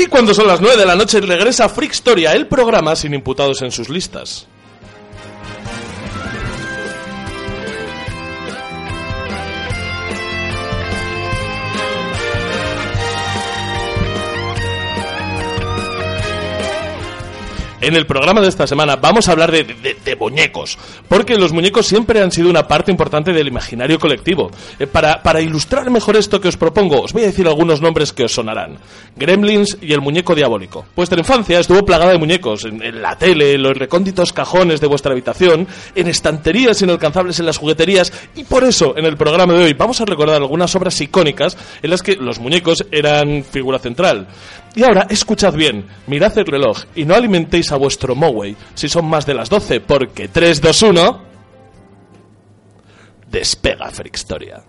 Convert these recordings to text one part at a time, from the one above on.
Y cuando son las 9 de la noche regresa Freak Storia, el programa sin imputados en sus listas. En el programa de esta semana vamos a hablar de, de- de muñecos, porque los muñecos siempre han sido una parte importante del imaginario colectivo. Eh, para, para ilustrar mejor esto que os propongo, os voy a decir algunos nombres que os sonarán. Gremlins y el muñeco diabólico. Vuestra infancia estuvo plagada de muñecos, en, en la tele, en los recónditos cajones de vuestra habitación, en estanterías inalcanzables en las jugueterías, y por eso, en el programa de hoy, vamos a recordar algunas obras icónicas en las que los muñecos eran figura central. Y ahora, escuchad bien, mirad el reloj y no alimentéis a vuestro Moway si son más de las 12, porque 3, 2, 1... Despega Frickstoria.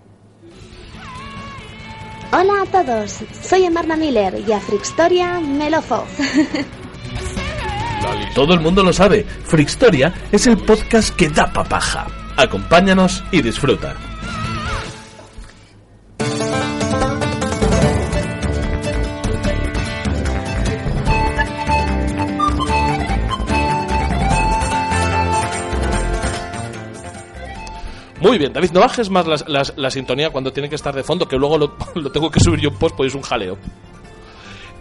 Hola a todos, soy Emarna Miller y a Frickstoria me lo. Todo el mundo lo sabe, Frickstoria es el podcast que da papaja. Acompáñanos y disfruta. Muy bien, David, no bajes más las- las- la sintonía cuando tiene que estar de fondo, que luego lo, lo tengo que subir yo en post, pues es un jaleo.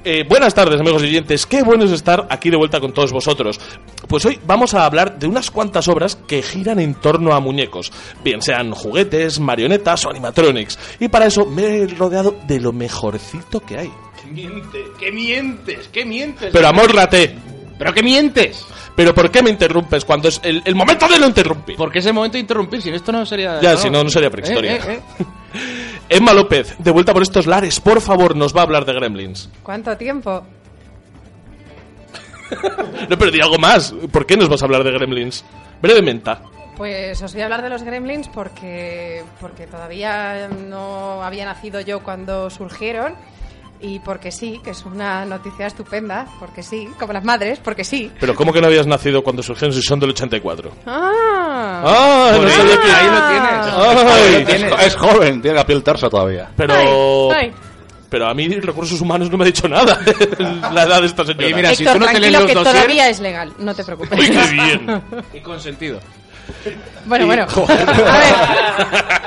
Eh, buenas tardes, amigos y oyentes. Qué bueno es estar aquí de vuelta con todos vosotros. Pues hoy vamos a hablar de unas cuantas obras que giran en torno a muñecos, bien sean juguetes, marionetas o animatronics. Y para eso me he rodeado de lo mejorcito que hay. ¿Qué mientes? ¿Qué mientes? ¿Qué mientes? Pero amórrate. ¿Pero qué mientes? ¿Pero por qué me interrumpes cuando es el, el momento de no interrumpir? Porque es el momento de interrumpir, si no, esto no sería... Ya, si no, no sería prehistoria. Eh, eh, eh. Emma López, de vuelta por estos lares, por favor, nos va a hablar de Gremlins. ¿Cuánto tiempo? No, pero di algo más. ¿Por qué nos vas a hablar de Gremlins? Brevemente. Pues os voy a hablar de los gremlins porque, porque todavía no había nacido yo cuando surgieron y porque sí, que es una noticia estupenda, porque sí, como las madres, porque sí. Pero ¿cómo que no habías nacido cuando surgieron si son del 84? ¡Ah! ¡Ah! No ahí, sabía que- ahí lo Ay, tienes. Es, es joven, tiene la piel tersa todavía. Pero... Ay, ay. Pero a mí recursos humanos no me ha dicho nada la edad de esta señora. Oye, mira, si Héctor, tú no te lees los que dossiers- todavía es legal, no te preocupes. Uy, qué bien. Y con sentido. Bueno, Y- bueno. Joder. A ver,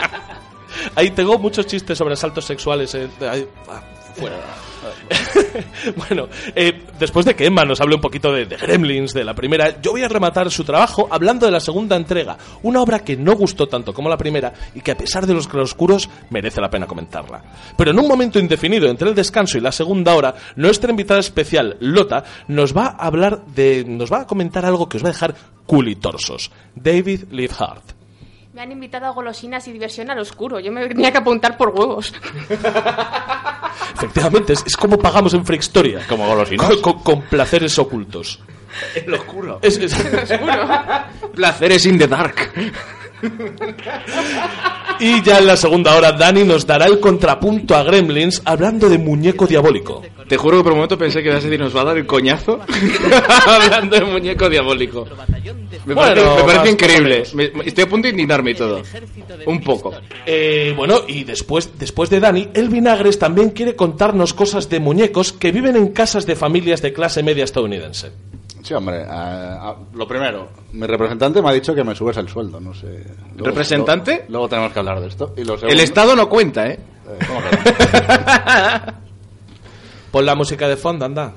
Ahí tengo muchos chistes sobre asaltos sexuales. eh, ah, bueno, eh, después de que Emma nos hable un poquito de, Gremlins, de la primera, yo voy a rematar su trabajo hablando de la segunda entrega. Una obra que no gustó tanto como la primera y que a pesar de los claroscuros merece la pena comentarla. Pero en un momento indefinido entre el descanso y la segunda hora, nuestra invitada especial, Lota, nos va a hablar de. nos va a comentar algo que os va a dejar culitorsos. David Leithart. Me han invitado a golosinas y diversión al oscuro. Yo me tenía que apuntar por huevos. Efectivamente, es, es como pagamos en Freakstoria. Como golosinas. Con, con- con placeres ocultos. El oscuro. Es- es- Placeres in the dark. Y ya en la segunda hora, Dani nos dará el contrapunto a Gremlins hablando de muñeco diabólico. Te juro que por un momento pensé que ibas a decir, nos va a dar el coñazo hablando de muñeco diabólico. Me Bueno, parece, me parece increíble. me- estoy a punto de indignarme y todo. Un poco. Eh, bueno, y después, después de Dani, el Vinagres también quiere contarnos cosas de muñecos que viven en casas de familias de clase media estadounidense. Sí, hombre. lo primero, mi representante me ha dicho que me subes el sueldo, no sé. Luego- ¿Representante? Luego, luego tenemos que hablar de esto. Y lo El segundo- Estado no cuenta, ¿eh? Eh, ¿cómo que no? Pon la música de fondo, anda.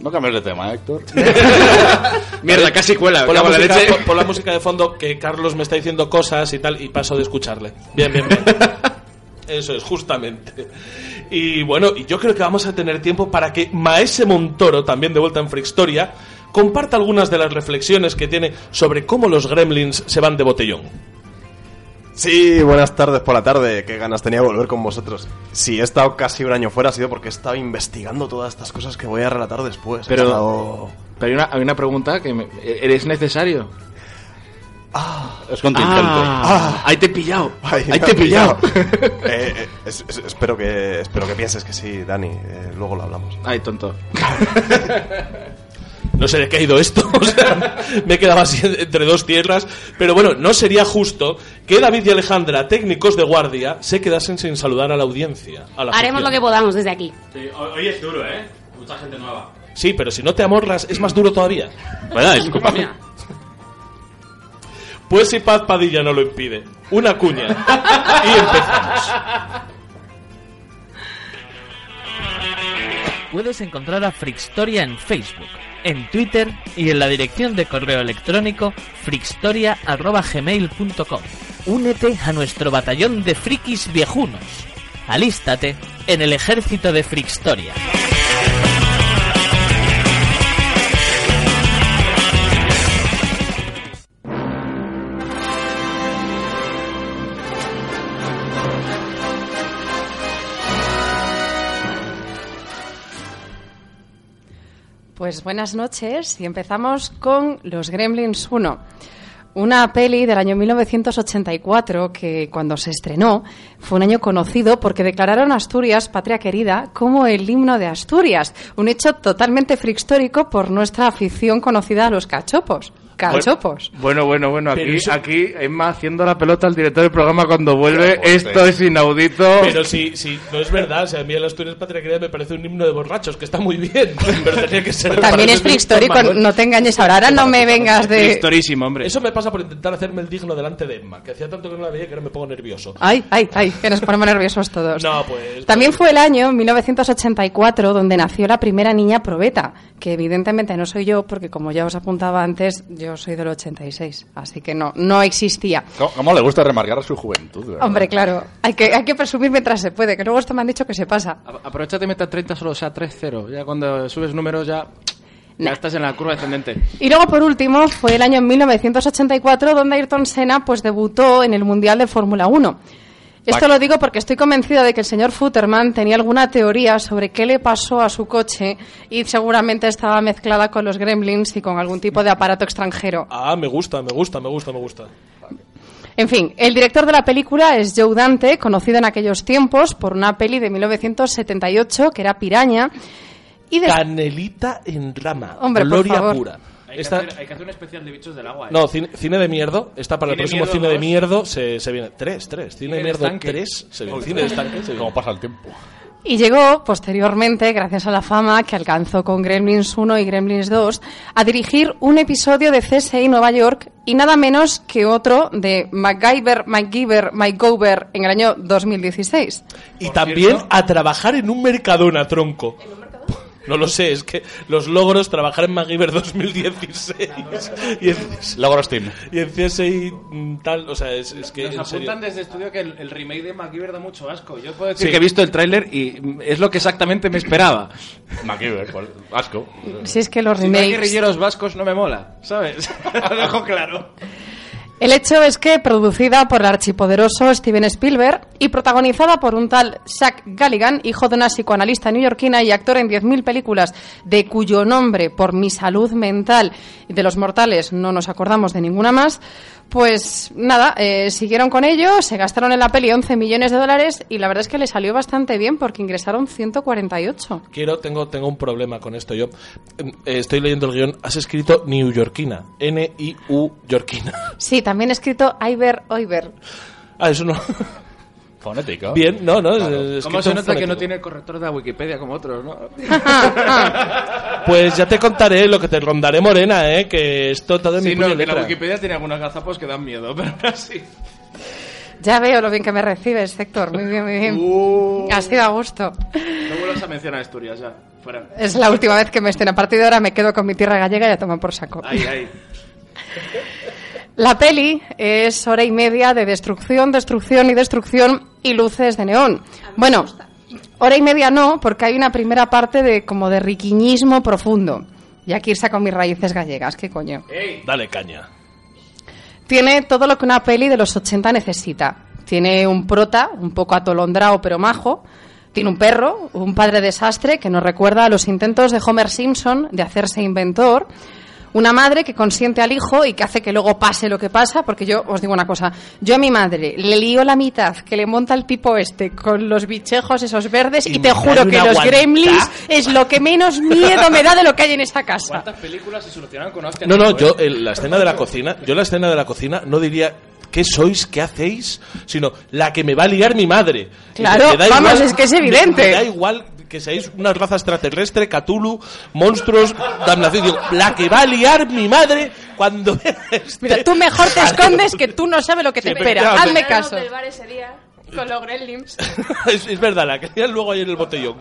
No cambies de tema, ¿eh, Héctor. Mierda, casi cuela. Pon la, música, leche. pon- pon la música de fondo que Carlos me está diciendo cosas y tal y paso de escucharle. Bien, bien, bien. Eso es, justamente. Y bueno, y yo creo que vamos a tener tiempo para que Maese Montoro, también de vuelta en Freakstoria, comparta algunas de las reflexiones que tiene sobre cómo los gremlins se van de botellón. Sí, buenas tardes por la tarde. Qué ganas tenía de volver con vosotros. Si he estado casi un año fuera ha sido porque he estado investigando todas estas cosas que voy a relatar después. Pero, estado- pero hay, una, hay una pregunta que me- ¿eres necesario? Es contingente. Ah, ahí te he pillado. Ahí te he pillado. Eh, eh, es- es- espero, que, espero que pienses que sí, Dani. Eh, luego lo hablamos. Ay, tonto. No sé de qué ha ido esto. O sea, me quedaba así entre dos tierras. Pero bueno, no sería justo que David y Alejandra, técnicos de guardia, se quedasen sin saludar a la audiencia. a la Haremos lo que podamos desde aquí. hoy es duro, ¿eh? Mucha gente nueva. Sí, pero si no te amorras, es más duro todavía. Bueno, es culpa mía. Pues si Paz Padilla no lo impide. Una cuña. Y empezamos. Puedes encontrar a Frixtoria en Facebook, en Twitter y en la dirección de correo electrónico frixtoria.gmail.com. Únete a nuestro batallón de frikis viejunos. Alístate en el ejército de Frixtoria. Pues buenas noches y empezamos con Los Gremlins 1. Una peli del año 1984 que cuando se estrenó fue un año conocido porque declararon Asturias, patria querida, como el himno de Asturias. Un hecho totalmente frixtórico por nuestra afición conocida a los cachopos. Cachopos. Bueno, bueno, bueno. Aquí, eso- aquí Emma haciendo la pelota al director del programa cuando vuelve. Pero, Esto es inaudito. Pero si, si no es verdad, o sea, a mí el Asturias Patria Querida me parece un himno de borrachos, que está muy bien. Pero tenía que ser. También es frixtórico, no te engañes ahora. Ahora no me vengas de... Historisimo, hombre. Eso me pasa por intentar hacerme el digno delante de Emma, que hacía tanto que no la veía que ahora me pongo nervioso. Ay, ay, ay, que nos ponemos nerviosos todos. No, pues. También fue el año 1984 donde nació la primera niña probeta, que evidentemente no soy yo, porque como ya os apuntaba antes, yo soy del 86, así que no, no existía. ¿Cómo, cómo le gusta remarcar su juventud? verdad? Hombre, claro, hay que, hay que presumir mientras se puede, que luego esto me han dicho que se pasa. A- Aprovechate y meta 30 solo, o sea, 3-0. Ya cuando subes números ya, ya Nah. estás en la curva descendente. Y luego, por último, fue el año 1984 donde Ayrton Senna pues debutó en el Mundial de Fórmula 1. Esto lo digo porque estoy convencida de que el señor Futterman tenía alguna teoría sobre qué le pasó a su coche y seguramente estaba mezclada con los gremlins y con algún tipo de aparato extranjero. Ah, me gusta, me gusta, me gusta, me gusta. En fin, el director de la película es Joe Dante, conocido en aquellos tiempos por una peli de 1978 que era Piraña. Y de... Canelita en rama. Hombre, por Gloria favor. pura. Hay, Esta- que hacer, hay que hacer un especial de bichos del agua. ¿eh? No, cine, cine de mierdo. Está para el próximo cine de dos. mierdo. Se, se viene. Tres, tres. Cine Cine de de mierdo estanque. tres. Se viene. Cine de estanque. se viene. ¿Cómo pasa el tiempo? Y llegó posteriormente, gracias a la fama que alcanzó con Gremlins 1 y Gremlins 2, a dirigir un episodio de CSI Nueva York y nada menos que otro de MacGyver, MacGyver, MacGover en el año 2016. Y también a trabajar en un Mercadona, tronco. No lo sé, es que los logros, trabajar en MacGyver 2016 y en, Logros Team. y en CSI mm, tal, o sea, es, es que Nos apuntan desde estudio que el, el remake de MacGyver da mucho asco. Yo puedo decir Sí. que he visto el tráiler y es lo que exactamente me esperaba. MacGyver, pues, asco. Si es que los Si no hay remakes... guerrilleros vascos no me mola, ¿sabes? lo dejo claro. El hecho es que producida por el archipoderoso Steven Spielberg y protagonizada por un tal Zach Galligan, hijo de una psicoanalista neoyorquina y actor en 10.000 películas, de cuyo nombre, por mi salud mental y de los mortales, no nos acordamos de ninguna más, pues nada, eh, siguieron con ello, se gastaron en la peli 11 millones de dólares y la verdad es que le salió bastante bien porque ingresaron 148. Quiero, tengo, tengo un problema con esto. Yo eh, estoy leyendo el guion. Has escrito New-Yorkina. N-I-U Yorkina. Sí, también he escrito Iber Oiber. Ah, eso no. Fonética. Bien, no, no. es- ¿Cómo se en nota que fonético. no tiene el corrector de la Wikipedia como otros, no? Pues ya te contaré lo que te rondaré morena, ¿eh? Que esto todo es mi Sí, puño no, que la letra. Wikipedia tiene algunos gazapos que dan miedo, pero así. Ya veo lo bien que me recibes, Héctor. Muy bien, muy bien. Uh. Ha sido a gusto. No vuelvas a mencionar Asturias ya. Fuera. Es la última vez que me estén. A partir de ahora me quedo con mi tierra gallega y a tomar por saco. Ahí, ahí. La peli es hora y media de destrucción, destrucción y destrucción y luces de neón. Bueno, hora y media no, porque hay una primera parte de como de riquiñismo profundo. Y aquí con mis raíces gallegas, ¿qué coño? Dale caña. Tiene todo lo que una peli de los 80 necesita. Tiene un prota, un poco atolondrado pero majo. Tiene un perro, un padre desastre que nos recuerda a los intentos de Homer Simpson de hacerse inventor. Una madre que consiente al hijo y que hace que luego pase lo que pasa, porque yo os digo una cosa, yo a mi madre le lío la mitad que le monta el tipo este con los bichejos esos verdes y, Y te juro que los gremlins es lo que menos miedo me da de lo que hay en esta casa. ¿Cuántas películas se solucionaron con? No, no, tipo, yo eh? la escena de la cocina, yo la escena de la cocina no diría qué sois, qué hacéis, sino la que me va a liar mi madre. Claro, vamos, es que es me- evidente. Me, da igual que seáis una raza extraterrestre, Cthulhu, monstruos, damnación. Digo, la que va a liar mi madre cuando este- Mira, tú mejor te escondes que tú no sabes lo que te Sí, espera. Hazme caso. del bar ese día con los gremlins. es, es verdad, la que lían luego ahí en el botellón.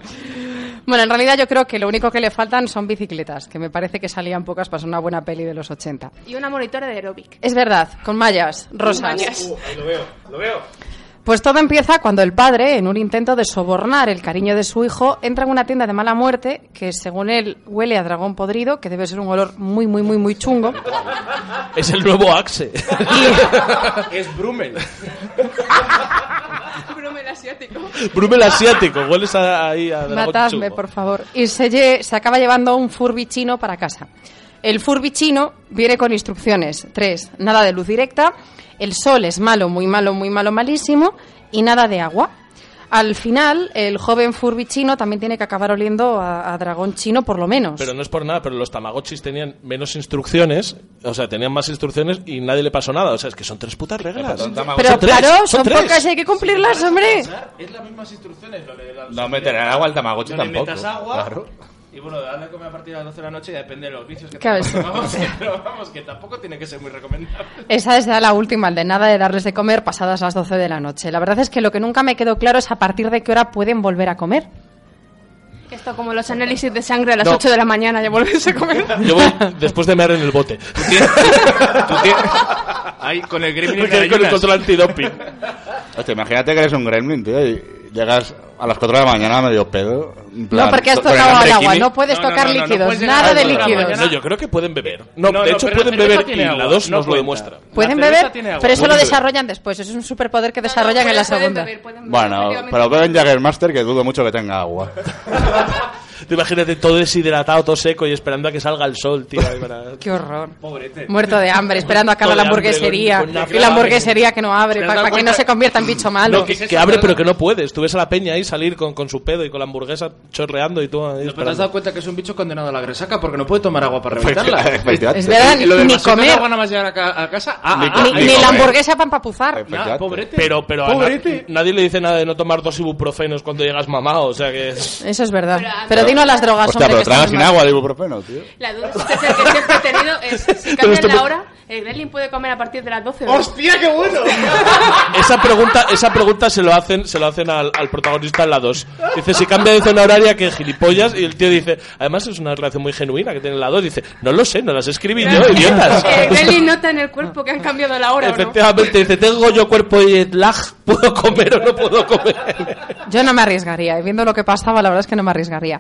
Bueno, en realidad yo creo que lo único que le faltan son bicicletas, que me parece que salían pocas para ser una buena peli de los 80. Y una monitora de aeróbic. Es verdad, con mallas rosas. mallas. Uh, ahí lo veo, lo veo. Pues todo empieza cuando el padre, en un intento de sobornar el cariño de su hijo, entra en una tienda de mala muerte que, según él, huele a dragón podrido, que debe ser un olor muy, muy, muy, muy chungo. Es el nuevo Axe. Es Brummel. Brummel asiático. Brumel asiático, hueles a- ahí a dragón Matadme, chungo. por favor. Y se, lle- se acaba llevando un Furby chino para casa. El Furby chino viene con instrucciones. Tres, nada de luz directa, el sol es malo, muy malo, muy malo, malísimo, y nada de agua. Al final, el joven Furby chino también tiene que acabar oliendo a, a dragón chino, por lo menos. Pero no es por nada, pero los Tamagotchis tenían menos instrucciones, o sea, tenían más instrucciones y nadie le pasó nada. O sea, es que son tres putas reglas. Pero Son tres, claro, son son tres. pocas y hay que cumplirlas, hombre. Es las mismas instrucciones. Lo de la- No meter agua al Tamagotchi No le tampoco. metas agua. Claro. Y bueno, darle a comer a partir de las 12 de la noche ya depende de los vicios que Claro, tengamos. sí. Vamos, pero vamos, que tampoco tiene que ser muy recomendable. Esa es ya la última, el de nada de darles de comer pasadas las 12 de la noche. La verdad es que lo que nunca me quedó claro es a partir de qué hora pueden volver a comer. Esto como los análisis de sangre a las No. 8 de la mañana ya volverse a comer. Yo voy después de mear en el bote. Tú tienes- Ahí con el gremlin de con el control antidoping. Hostia, imagínate que eres un gremlin, tío, y llegas a las 4 de la mañana medio pedo. en plan, No, porque has tocado agua, no puedes No, tocar no, no, no líquidos, nada de líquidos. No, yo creo que pueden beber. No, No, de hecho pueden beber y la agua, 2 no nos lo demuestra. Pueden beber, pero eso lo desarrollan después. Eso es un superpoder que desarrollan en la segunda. beber, pueden beber, Bueno, pero beben Jaggermaster que dudo mucho que tenga agua. Tú imagínate todo deshidratado, todo seco y esperando a que salga el sol, tío. ahí para- Qué horror. Pobrete. Muerto de hambre, esperando a que abra la Muerto de hambre, hamburguesería. con- con una Y la hamburguesería que no abre, ¿Te has para, dado que no cuenta? se convierta en bicho malo. No, que, que abre pero que no puedes. Tú ves a la peña ahí salir con, con su pedo y con la hamburguesa chorreando y tú ahí ¿No te has esperando. dado cuenta que es un bicho condenado a la resaca porque no puede tomar agua para reventarla? Efectivamente. Es verdad, Y lo del ni vasito de comer. agua nada más llegar a, ca- a casa. Ah, Ni ah, co- ah, Ni, la hamburguesa para empapuzar. Pobrete. Pero, pero a na- Pobrete. nadie le dice nada de no tomar dos ibuprofenos cuando llegas mamado. O sea que es... Eso es verdad. Pero, Pero dinos las drogas, Hostia, hombre, pero tragas sin mal. agua de ibuprofeno, tío. La duda es que siempre he tenido es si cambian la hora, el gremlin puede comer a partir de las 12 horas. ¡Hostia, qué bueno! Esa pregunta, esa pregunta se lo hacen, se lo hacen al, al protagonista en la 2. Dice, si cambia de zona horaria, que gilipollas. Y el tío dice, además es una relación muy genuina que tiene en la 2. Dice, no lo sé, no las escribí yo, idiotas. El gremlin nota en el cuerpo que han cambiado la hora, ¿o no? Efectivamente, dice, tengo yo cuerpo y lag, ¿puedo comer o no puedo comer? Yo no me arriesgaría, y viendo lo que pasaba, la verdad es que no me arriesgaría.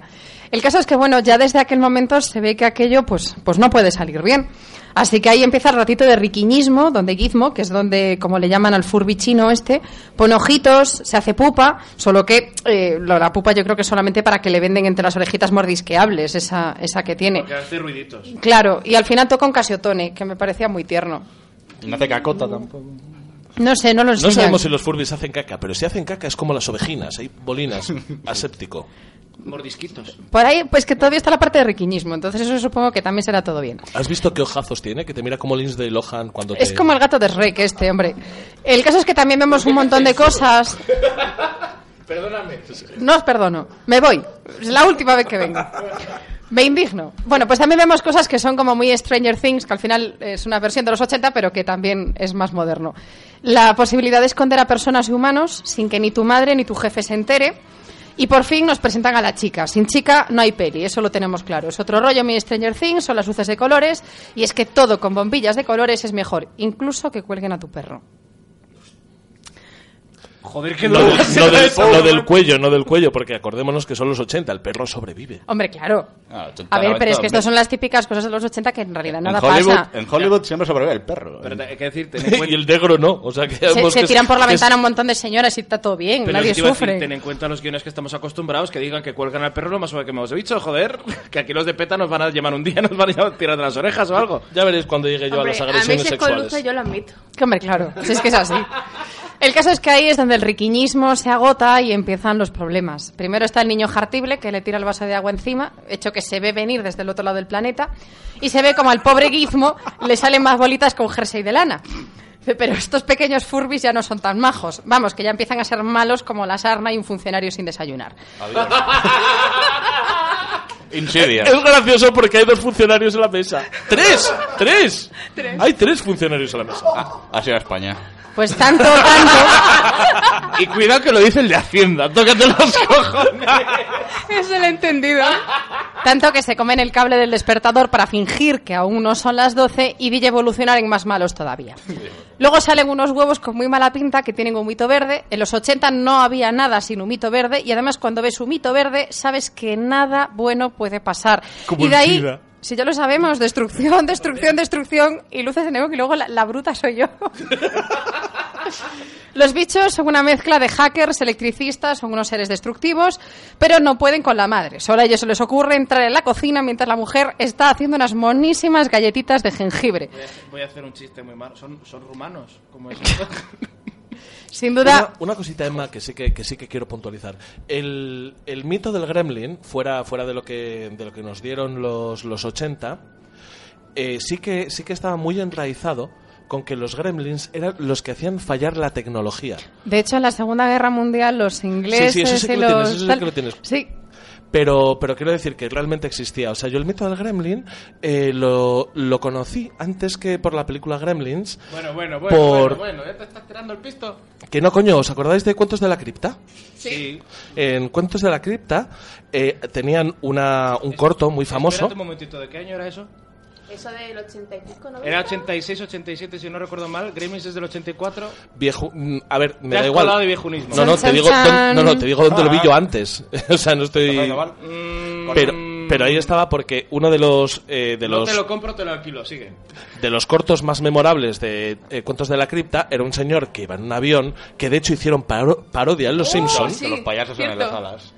El caso es que, bueno, ya desde aquel momento se ve que aquello, pues, pues no puede salir bien. Así que ahí empieza el ratito de riquiñismo, donde Gizmo, que es donde, como le llaman al furby chino este, pone ojitos, se hace pupa, solo que eh, lo- la pupa yo creo que es solamente para que le venden entre las orejitas mordisqueables, esa, esa que tiene. Que hace ruiditos. Claro, y al final toca un casiotone, que me parecía muy tierno. Y no hace cacota tampoco. No sé, no lo No sabemos si los furbis hacen caca, pero si hacen caca es como las ovejinas, hay bolinas, aséptico. Mordisquitos. Por ahí, pues que todavía está la parte de riquiñismo, entonces eso supongo que también será todo bien. ¿Has visto qué ojazos tiene? Que te mira como Lindsay Lohan cuando te... Es como el gato de Shrek este, hombre. El caso es que también vemos un montón de cosas. Perdóname. No os perdono. Me voy. Es la última vez que vengo. Me indigno. Bueno, pues también vemos cosas que son como muy Stranger Things, que al final es una versión de los 80, pero que también es más moderno. La posibilidad de esconder a personas y humanos sin que ni tu madre ni tu jefe se entere. Y por fin nos presentan a la chica. Sin chica no hay peli, eso lo tenemos claro. Es otro rollo, mi Stranger Things, son las luces de colores, y es que todo con bombillas de colores es mejor, incluso que cuelguen a tu perro. Joder, que Lo, lo, del- lo del, lo del cuello, no del cuello, porque acordémonos que son los 80, el perro sobrevive. Hombre, claro. Ah, A ver, pero es que estas son las típicas cosas de los 80 que en realidad nada en Hollywood, pasa. en Hollywood siempre sobrevive el perro. Pero te- hay que decir, y el negro no, o sea que... Se, se que tiran por la que es- ventana un montón de señoras y está todo bien, Pero nadie a sufre. ten en cuenta los guiones que estamos acostumbrados que digan que cuelgan al perro lo más suave que hemos visto, joder. Que aquí los de PETA nos van a llamar un día, nos van a tirar de las orejas o algo. Ya veréis cuando llegue yo Hombre, a las a mí agresiones si es con sexuales. luces yo lo admito. Que, hombre, claro, si es que es así. El caso es que ahí es donde el riquiñismo se agota y empiezan los problemas. Primero está el niño jartible que le tira el vaso de agua encima, hecho que se ve venir desde el otro lado del planeta, y se ve como al pobre Gizmo le salen más bolitas con jersey de lana. Pero estos pequeños furbis ya no son tan majos. Vamos, que ya empiezan a ser malos como la sarna y un funcionario sin desayunar. Insidia. Es gracioso porque hay dos funcionarios en la mesa. ¡Tres! ¡Tres! Hay tres funcionarios en la mesa. Así va España. Pues tanto, tanto... Y cuidado que lo dice el de Hacienda, tócate los cojones. Eso lo he entendido. Tanto que se comen el cable del despertador para fingir que aún no son las 12 y Villa evolucionar en más malos todavía. Luego salen unos huevos con muy mala pinta que tienen humito verde. En los 80 no había nada sin humito verde y además cuando ves humito verde sabes que nada bueno puede pasar. Como y de el ahí. Si ya lo sabemos, destrucción, destrucción, destrucción y luces de neón y luego la, la bruta soy yo. Los bichos son una mezcla de hackers, electricistas, son unos seres destructivos, pero no pueden con la madre. Solo a ellos se les ocurre entrar en la cocina mientras la mujer está haciendo unas monísimas galletitas de jengibre. Voy a, voy a hacer un chiste muy malo. ¿Son, son rumanos? ¿Cómo es esto? Sin duda, Una, una cosita, Emma, que sí que, que sí que quiero puntualizar. El, el mito del gremlin, fuera, fuera de, lo que, de lo que nos dieron los, los 80, eh, sí, que, sí que estaba muy enraizado con que los gremlins eran los que hacían fallar la tecnología. de hecho, en la Segunda Guerra Mundial los ingleses Sí, sí, eso sí que y lo tienes, los eso sí tal- que lo tienes. Sí, Pero, pero quiero decir que realmente existía. O sea, yo el mito del gremlin eh, lo, lo conocí antes que por la película Gremlins. Bueno, bueno, bueno, Por- bueno, bueno, ¿ya te estás tirando el pisto? Que no, coño, ¿os acordáis de Cuentos de la Cripta? Sí. En Cuentos de la Cripta eh, tenían una, un corto muy famoso. Un momentito, ¿de qué año era eso? Eso del 80 y pico, ¿no? Era 86, 87, si no recuerdo mal. Gremlins es del 84. Viejo, mm, a ver, me Te da has igual. de viejunismo. No, no, te digo, no, no, te digo dónde lo vi Ah. yo antes. o sea, no estoy. Mm, Pero, pero ahí estaba porque uno de los eh, de no los te lo compro, te lo alquilo, sigue. de los cortos más memorables de eh, Cuentos de la Cripta era un señor que iba en un avión que de hecho hicieron paro- parodia en Los Simpsons sí. Que los payasos en las alas.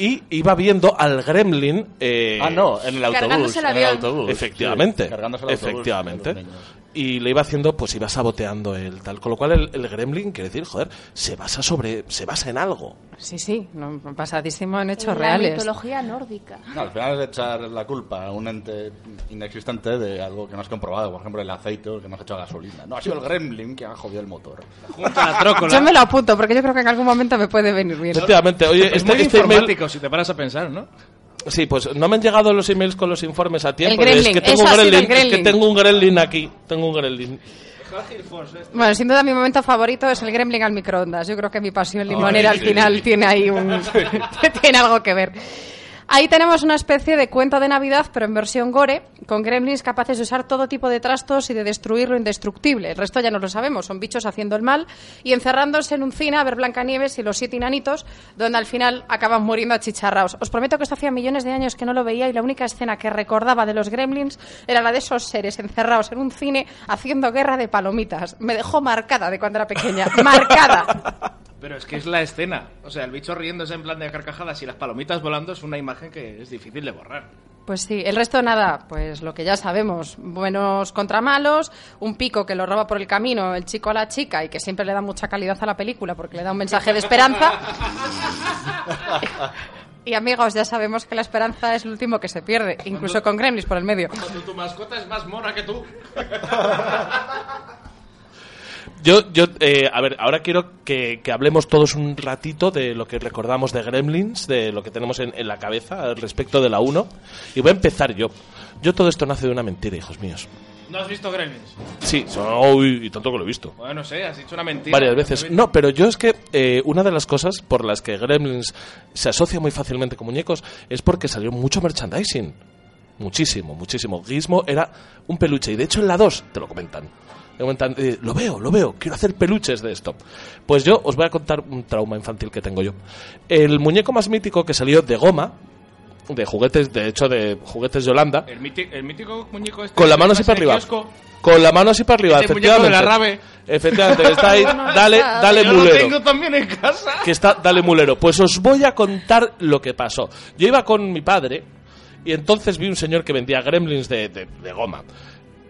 Y iba viendo al gremlin eh, Ah, no, en el autobús. Cargándose el en el avión. autobús. Efectivamente, Sí, cargándose el autobús efectivamente. Y le iba haciendo, pues iba saboteando el tal. Con lo cual el, el gremlin, quiere decir, joder, se basa sobre, se basa en algo. sí, sí, no, basadísimo en hechos la reales. mitología nórdica. No, al final es echar la culpa a un ente inexistente de algo que no has comprobado. Por ejemplo, el aceite o el que no has hecho gasolina. No, ha sido el gremlin que ha jodido el motor. Junta la trócola. Yo me lo apunto porque yo creo que en algún momento me puede venir bien. Efectivamente, oye, Es este, muy este email- informático, si te paras a pensar, ¿no? Sí, pues no me han llegado los emails con los informes a tiempo. El gremlin, es que tengo un el gremlin, es que gremlin. tengo un gremlin aquí, tengo un gremlin. Bueno, sin duda mi momento favorito es el gremlin al microondas. Yo creo que mi pasión limonera al final tiene ahí un... tiene algo que ver. Ahí tenemos una especie de cuento de Navidad, pero en versión gore, con gremlins capaces de usar todo tipo de trastos y de destruir lo indestructible. El resto ya no lo sabemos, son bichos haciendo el mal y encerrándose en un cine a ver Blancanieves y los siete inanitos, donde al final acaban muriendo achicharrados. Os prometo que esto hacía millones de años que no lo veía y la única escena que recordaba de los gremlins era la de esos seres encerrados en un cine haciendo guerra de palomitas. Me dejó marcada de cuando era pequeña. ¡Marcada! Pero es que es la escena. O sea, el bicho riéndose en plan de carcajadas y las palomitas volando es una imagen que es difícil de borrar. Pues sí, el resto nada, pues lo que ya sabemos, buenos contra malos, un pico que lo roba por el camino el chico a la chica y que siempre le da mucha calidad a la película porque le da un mensaje de esperanza. Y amigos, ya sabemos que la esperanza es lo último que se pierde, incluso con Gremlins por el medio. Cuando tu mascota es más mona que tú. Yo, yo eh, a ver, ahora quiero que, que hablemos todos un ratito de lo que recordamos de Gremlins, de lo que tenemos en, en la cabeza respecto de la 1. Y voy a empezar yo. Yo todo esto nace de una mentira, hijos míos. ¿No has visto Gremlins? Sí, uy, y tanto que lo he visto. Bueno, no sé, has dicho una mentira. Varias veces. No, pero yo es que eh, una de las cosas por las que Gremlins se asocia muy fácilmente con muñecos es porque salió mucho merchandising. Muchísimo, muchísimo. Gizmo era un peluche y de hecho en la 2 te lo comentan. Eh, lo veo, lo veo, quiero hacer peluches de esto. Pues yo os voy a contar un trauma infantil que tengo yo. El muñeco más mítico que salió de goma, de juguetes, de hecho de juguetes de Holanda, El, míti- el mítico muñeco este con la que mano así para arriba. Con la mano así para arriba, Ese muñeco de efectivamente. la rave. Efectivamente, está ahí, dale, dale Yo lo mulero. tengo también en casa. que está Dale Mulero. Pues os voy a contar lo que pasó. Yo iba con mi padre y entonces vi un señor que vendía gremlins de, de- de goma.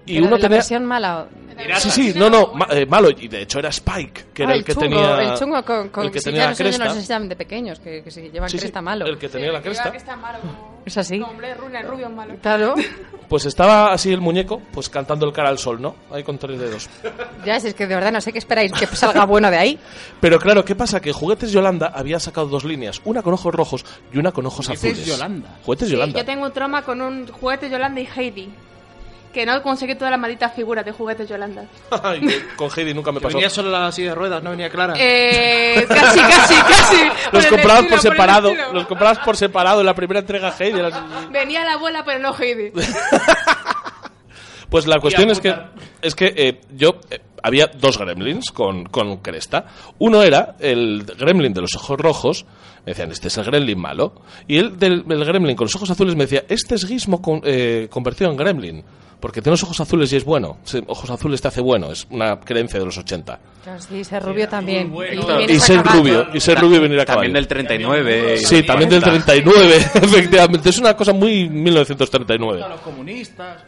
Y Pero uno la tenía... versión mala. Sí, sí, no, no, ma- eh, malo. Y de hecho era Spike, que era Ah, el que chungo, tenía... El chungo con, con el que sí, tenía ya la cresta. no se llaman de pequeños, que, que se llevan Sí, sí, cresta malo. El que tenía la cresta. Malo, como, Es así. Runner, rubio malo. Claro. Pues estaba así el muñeco, pues cantando el cara al sol, ¿no? Ahí con tres dedos. Ya, si es que de verdad no sé qué esperáis que salga bueno de ahí. Pero claro, ¿qué pasa? Que Juguetes Yolanda había sacado dos líneas, una con ojos rojos y una con ojos Juguetes azules. Yolanda. Juguetes Sí, Yolanda. yo tengo un trauma con un juguete Yolanda y Heidi. Que no conseguí todas las malditas figuras de juguetes Yolanda. Ay, con Heidi nunca me pasó. venía solo la silla de ruedas, no venía clara. Eh, casi, casi, casi. Los comprabas por separado, los comprabas por separado en la primera entrega Heidi. las- Venía la abuela, pero no Heidi. Pues la cuestión es que, es que eh, yo eh, había dos gremlins con, con cresta. Uno era el gremlin de los ojos rojos, me decían, este es el gremlin malo. Y el del el gremlin con los ojos azules me decía, este es Gizmo con- eh, convertido en gremlin. Porque tiene los ojos azules y es bueno. Ojos azules te hace bueno. Es una creencia de los 80. Claro, sí, ser rubio también. bueno. Y, Y ser rubio. Y ser rubio y venir a caballo. También del 39. Sí, también del 39, efectivamente. Es una cosa muy 1939. A los comunistas.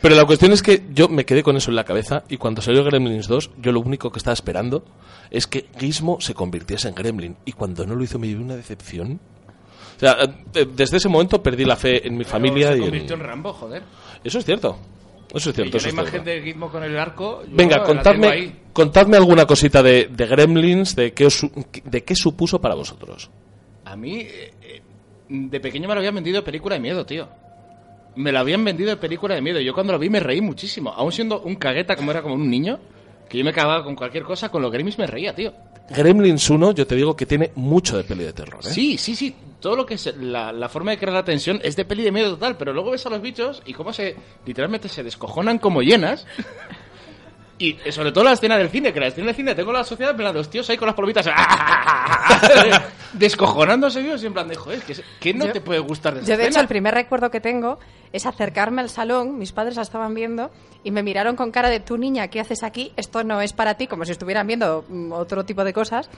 Pero la cuestión es que yo me quedé con eso en la cabeza y cuando salió Gremlins 2, yo lo único que estaba esperando es que Gizmo se convirtiese en Gremlin. Y cuando no lo hizo me dio una decepción. O sea, eh, desde ese momento perdí la fe en mi familia Se y convirtió en... en Rambo, joder. Eso es cierto. Eso es Y cierto. yo Eso la es imagen cierto. de Gizmo con el arco. Venga, contadme, contadme alguna cosita de, de Gremlins, de qué, os de qué supuso para vosotros. A mí, eh, eh, de pequeño me lo habían vendido película de miedo, tío. Me lo habían vendido de película de miedo. Yo cuando lo vi me reí muchísimo. Aún siendo un cagueta como era como un niño, que yo me cagaba con cualquier cosa, con los Gremlins me reía, tío. Gremlins 1, yo te digo que tiene mucho de peli de terror. ¿eh? Sí, sí, sí. Todo lo que es la, la forma de crear la tensión es de peli de miedo total, pero luego ves a los bichos y cómo se literalmente se descojonan como llenas. Y eh, sobre todo la escena del cine, que la escena del cine tengo la sociedad plan los tíos ahí con las palomitas descojonándose y en plan de joder, que, que no Yo- te puede gustar de Yo, de hecho, escena?". el primer recuerdo que tengo es acercarme al salón, mis padres la estaban viendo y me miraron con cara de, tú niña, ¿qué haces aquí? Esto no es para ti, como si estuvieran viendo mm, otro tipo de cosas.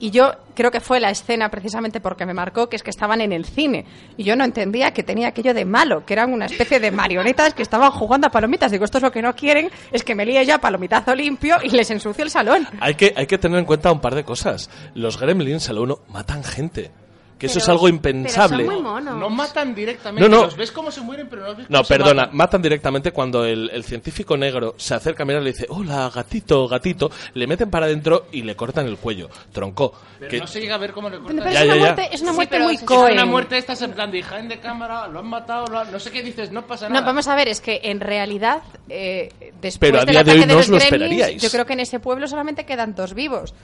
Y yo creo que fue la escena precisamente porque me marcó, que es que estaban en el cine. Y yo no entendía que tenía aquello de malo, que eran una especie de marionetas que estaban jugando a palomitas. Digo, esto es lo que no quieren, es que me líe ya palomitazo limpio y les ensucio el salón. Hay que, hay que tener en cuenta un par de cosas. Los gremlins, a lo uno, matan gente. Que eso Pero- es algo impensable. Pero son muy monos. No matan directamente, No, no. los ves cómo se mueren, pero no los ves No, cómo se perdona, matan. matan directamente cuando el, el científico negro se acerca a mirar y le dice, hola, gatito, gatito, le meten para adentro y le cortan el cuello. Tronco. Pero que- no se llega a ver cómo le cortan. Pero Ya, es, una ya, es una muerte muy es Es coen. una muerte esta es en plan de hija de cámara, lo han matado, lo han- no sé qué dices, no pasa nada. No, vamos a ver, es que en realidad, eh, después Pero a del día de ataque hoy no los os lo Gremlins, esperaríais. yo creo que en ese pueblo solamente quedan dos vivos.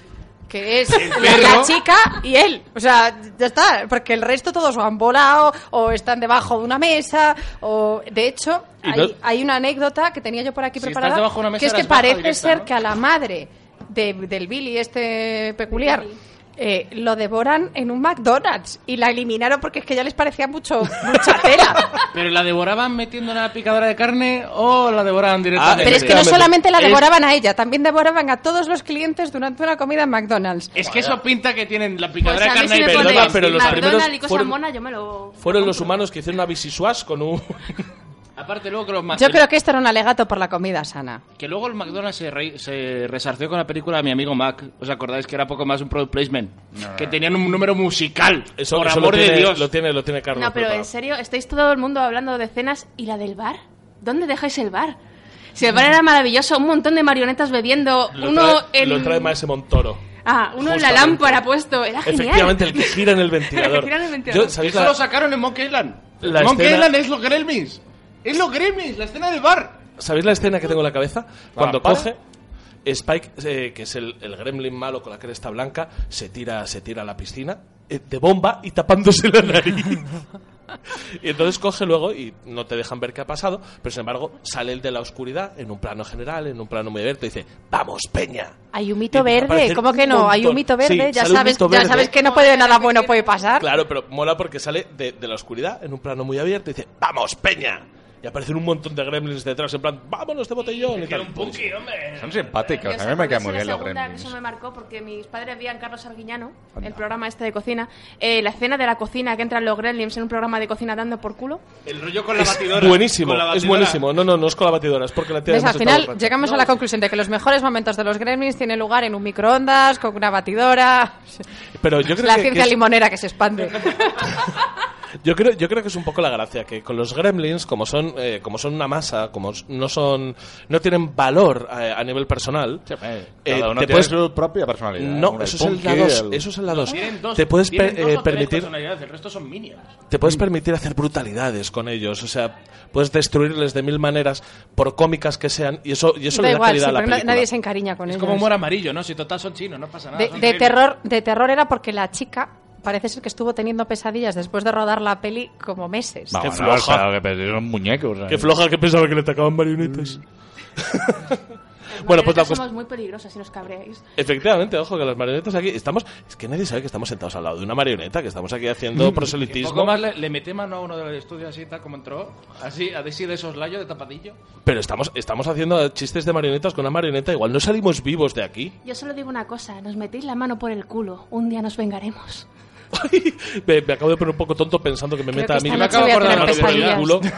Que es la, chica y él. O sea, ya está. Porque el resto todos o han volado o están debajo de una mesa. o De hecho, hay, no- hay una anécdota que tenía yo por aquí Si estás preparada. debajo de una mesa, que es que parece directa, ser ¿no? que a la madre de- del Billy, este peculiar, eh, lo devoran en un McDonald's. Y la eliminaron porque es que ya les parecía mucho mucha tela. Pero la devoraban metiendo en la picadora de carne o la devoraban directamente. Pero es que no solamente la Es- devoraban a ella, también devoraban a todos los clientes durante una comida en McDonald's. Es que eso pinta que tienen la Pues picadora a de carne y perdona, pero los McDonald's primeros y cosas fueron- monas, yo me lo... Fueron los humanos que hicieron una bisisuas con un... Aparte luego que los Yo creo que esto era un alegato por la comida sana. que luego el McDonald's se, re- se resarció con la película de mi amigo Mac. ¿Os acordáis que era poco más un product placement? Que tenían un número musical. Eso, por eso amor lo tiene, de Dios. Lo tiene, lo tiene Carlos. No, pero preparado. en serio, ¿estáis todo el mundo hablando de cenas y la del bar? ¿Dónde dejáis el bar? Si el bar era maravilloso, un montón de marionetas bebiendo, Lo uno trae, en... lo trae Maese Montoro. Ah, uno en la Justamente. lámpara puesto, era genial. Efectivamente, el que gira en el ventilador. El que gira en el ventilador. Yo, ¿sabéis Eso la- lo sacaron en Monkey Island. La Monkey escena- Island es los Gremlins. Es los Gremlins, la escena del bar. ¿Sabéis la escena que tengo en la cabeza? Cuando para. coge Spike, eh, que es el, el gremlin malo con la cresta blanca, se tira, se tira a la piscina eh, de bomba y tapándose la nariz. Y entonces coge luego y no te dejan ver qué ha pasado, pero sin embargo sale el de la oscuridad en un plano general, en un plano muy abierto y dice, vamos, peña. Hay un mito verde, ¿cómo que no? Hay un mito verde, Sí, ya sabes, mito ya verde. sabes que no puede nada bueno puede pasar. Claro, pero mola porque sale de, de la oscuridad en un plano muy abierto y dice, ¡vamos, peña! Y aparecen un montón de gremlins detrás, en plan, ¡vámonos de botellón! Y tal. Son simpáticos, Yo a mí me caen muy bien los segunda, que gremlins. Eso me marcó porque mis padres veían Carlos Arguiñano, el programa este de cocina, eh, la escena de la cocina que entran los gremlins en un programa de cocina dando por culo. El rollo con la Es batidora. buenísimo, con la es batidora. buenísimo. No, no, no es con la batidora, es porque la tía hemos Al final llegamos a la conclusión de que los mejores momentos de los gremlins tienen lugar en un microondas, con una batidora. Pero yo creo la que- que ciencia es- limonera que se expande. Yo creo, yo creo que es un poco la gracia que con los gremlins, como son, eh, como son una masa, como no son, no tienen valor eh, a nivel personal, eh, Cada uno te puedes- su propia personalidad. No, El eso es el punky, 2, el- eso es el la 2. Tienen dos, Te puedes per- dos eh, o tres permitir, personalidades, el resto son minions. te puedes permitir hacer brutalidades con ellos, o sea, puedes destruirles de mil maneras, por cómicas que sean, y eso, y eso da le da igual, calidad sí, a la película. nadie se encariña con Es ellos. como humor amarillo, ¿no? Si total son chinos, no pasa nada. de, de terror, de terror era porque la chica parece ser que estuvo teniendo pesadillas después de rodar la peli como meses. Qué floja. o sea, que pero son muñecos. Qué floja que pensaba que le atacaban marionetas. Bueno, pues la somos muy peligrosas si nos cabreáis. Efectivamente, ojo, que las marionetas aquí estamos. Es que nadie sabe que estamos sentados al lado de una marioneta, que estamos aquí haciendo Un proselitismo. poco más le, le metí mano a uno del estudio así, tal como entró. Así, así de soslayo, de tapadillo. Pero estamos, estamos haciendo chistes de marionetas con una marioneta. Igual no salimos vivos de aquí. Yo solo digo una cosa, nos metéis la mano por el culo, un día nos vengaremos. Me, me acabo de poner un poco tonto pensando que me Creo meta que a mí esta la noche voy a mano tener por el pesadillas. culo.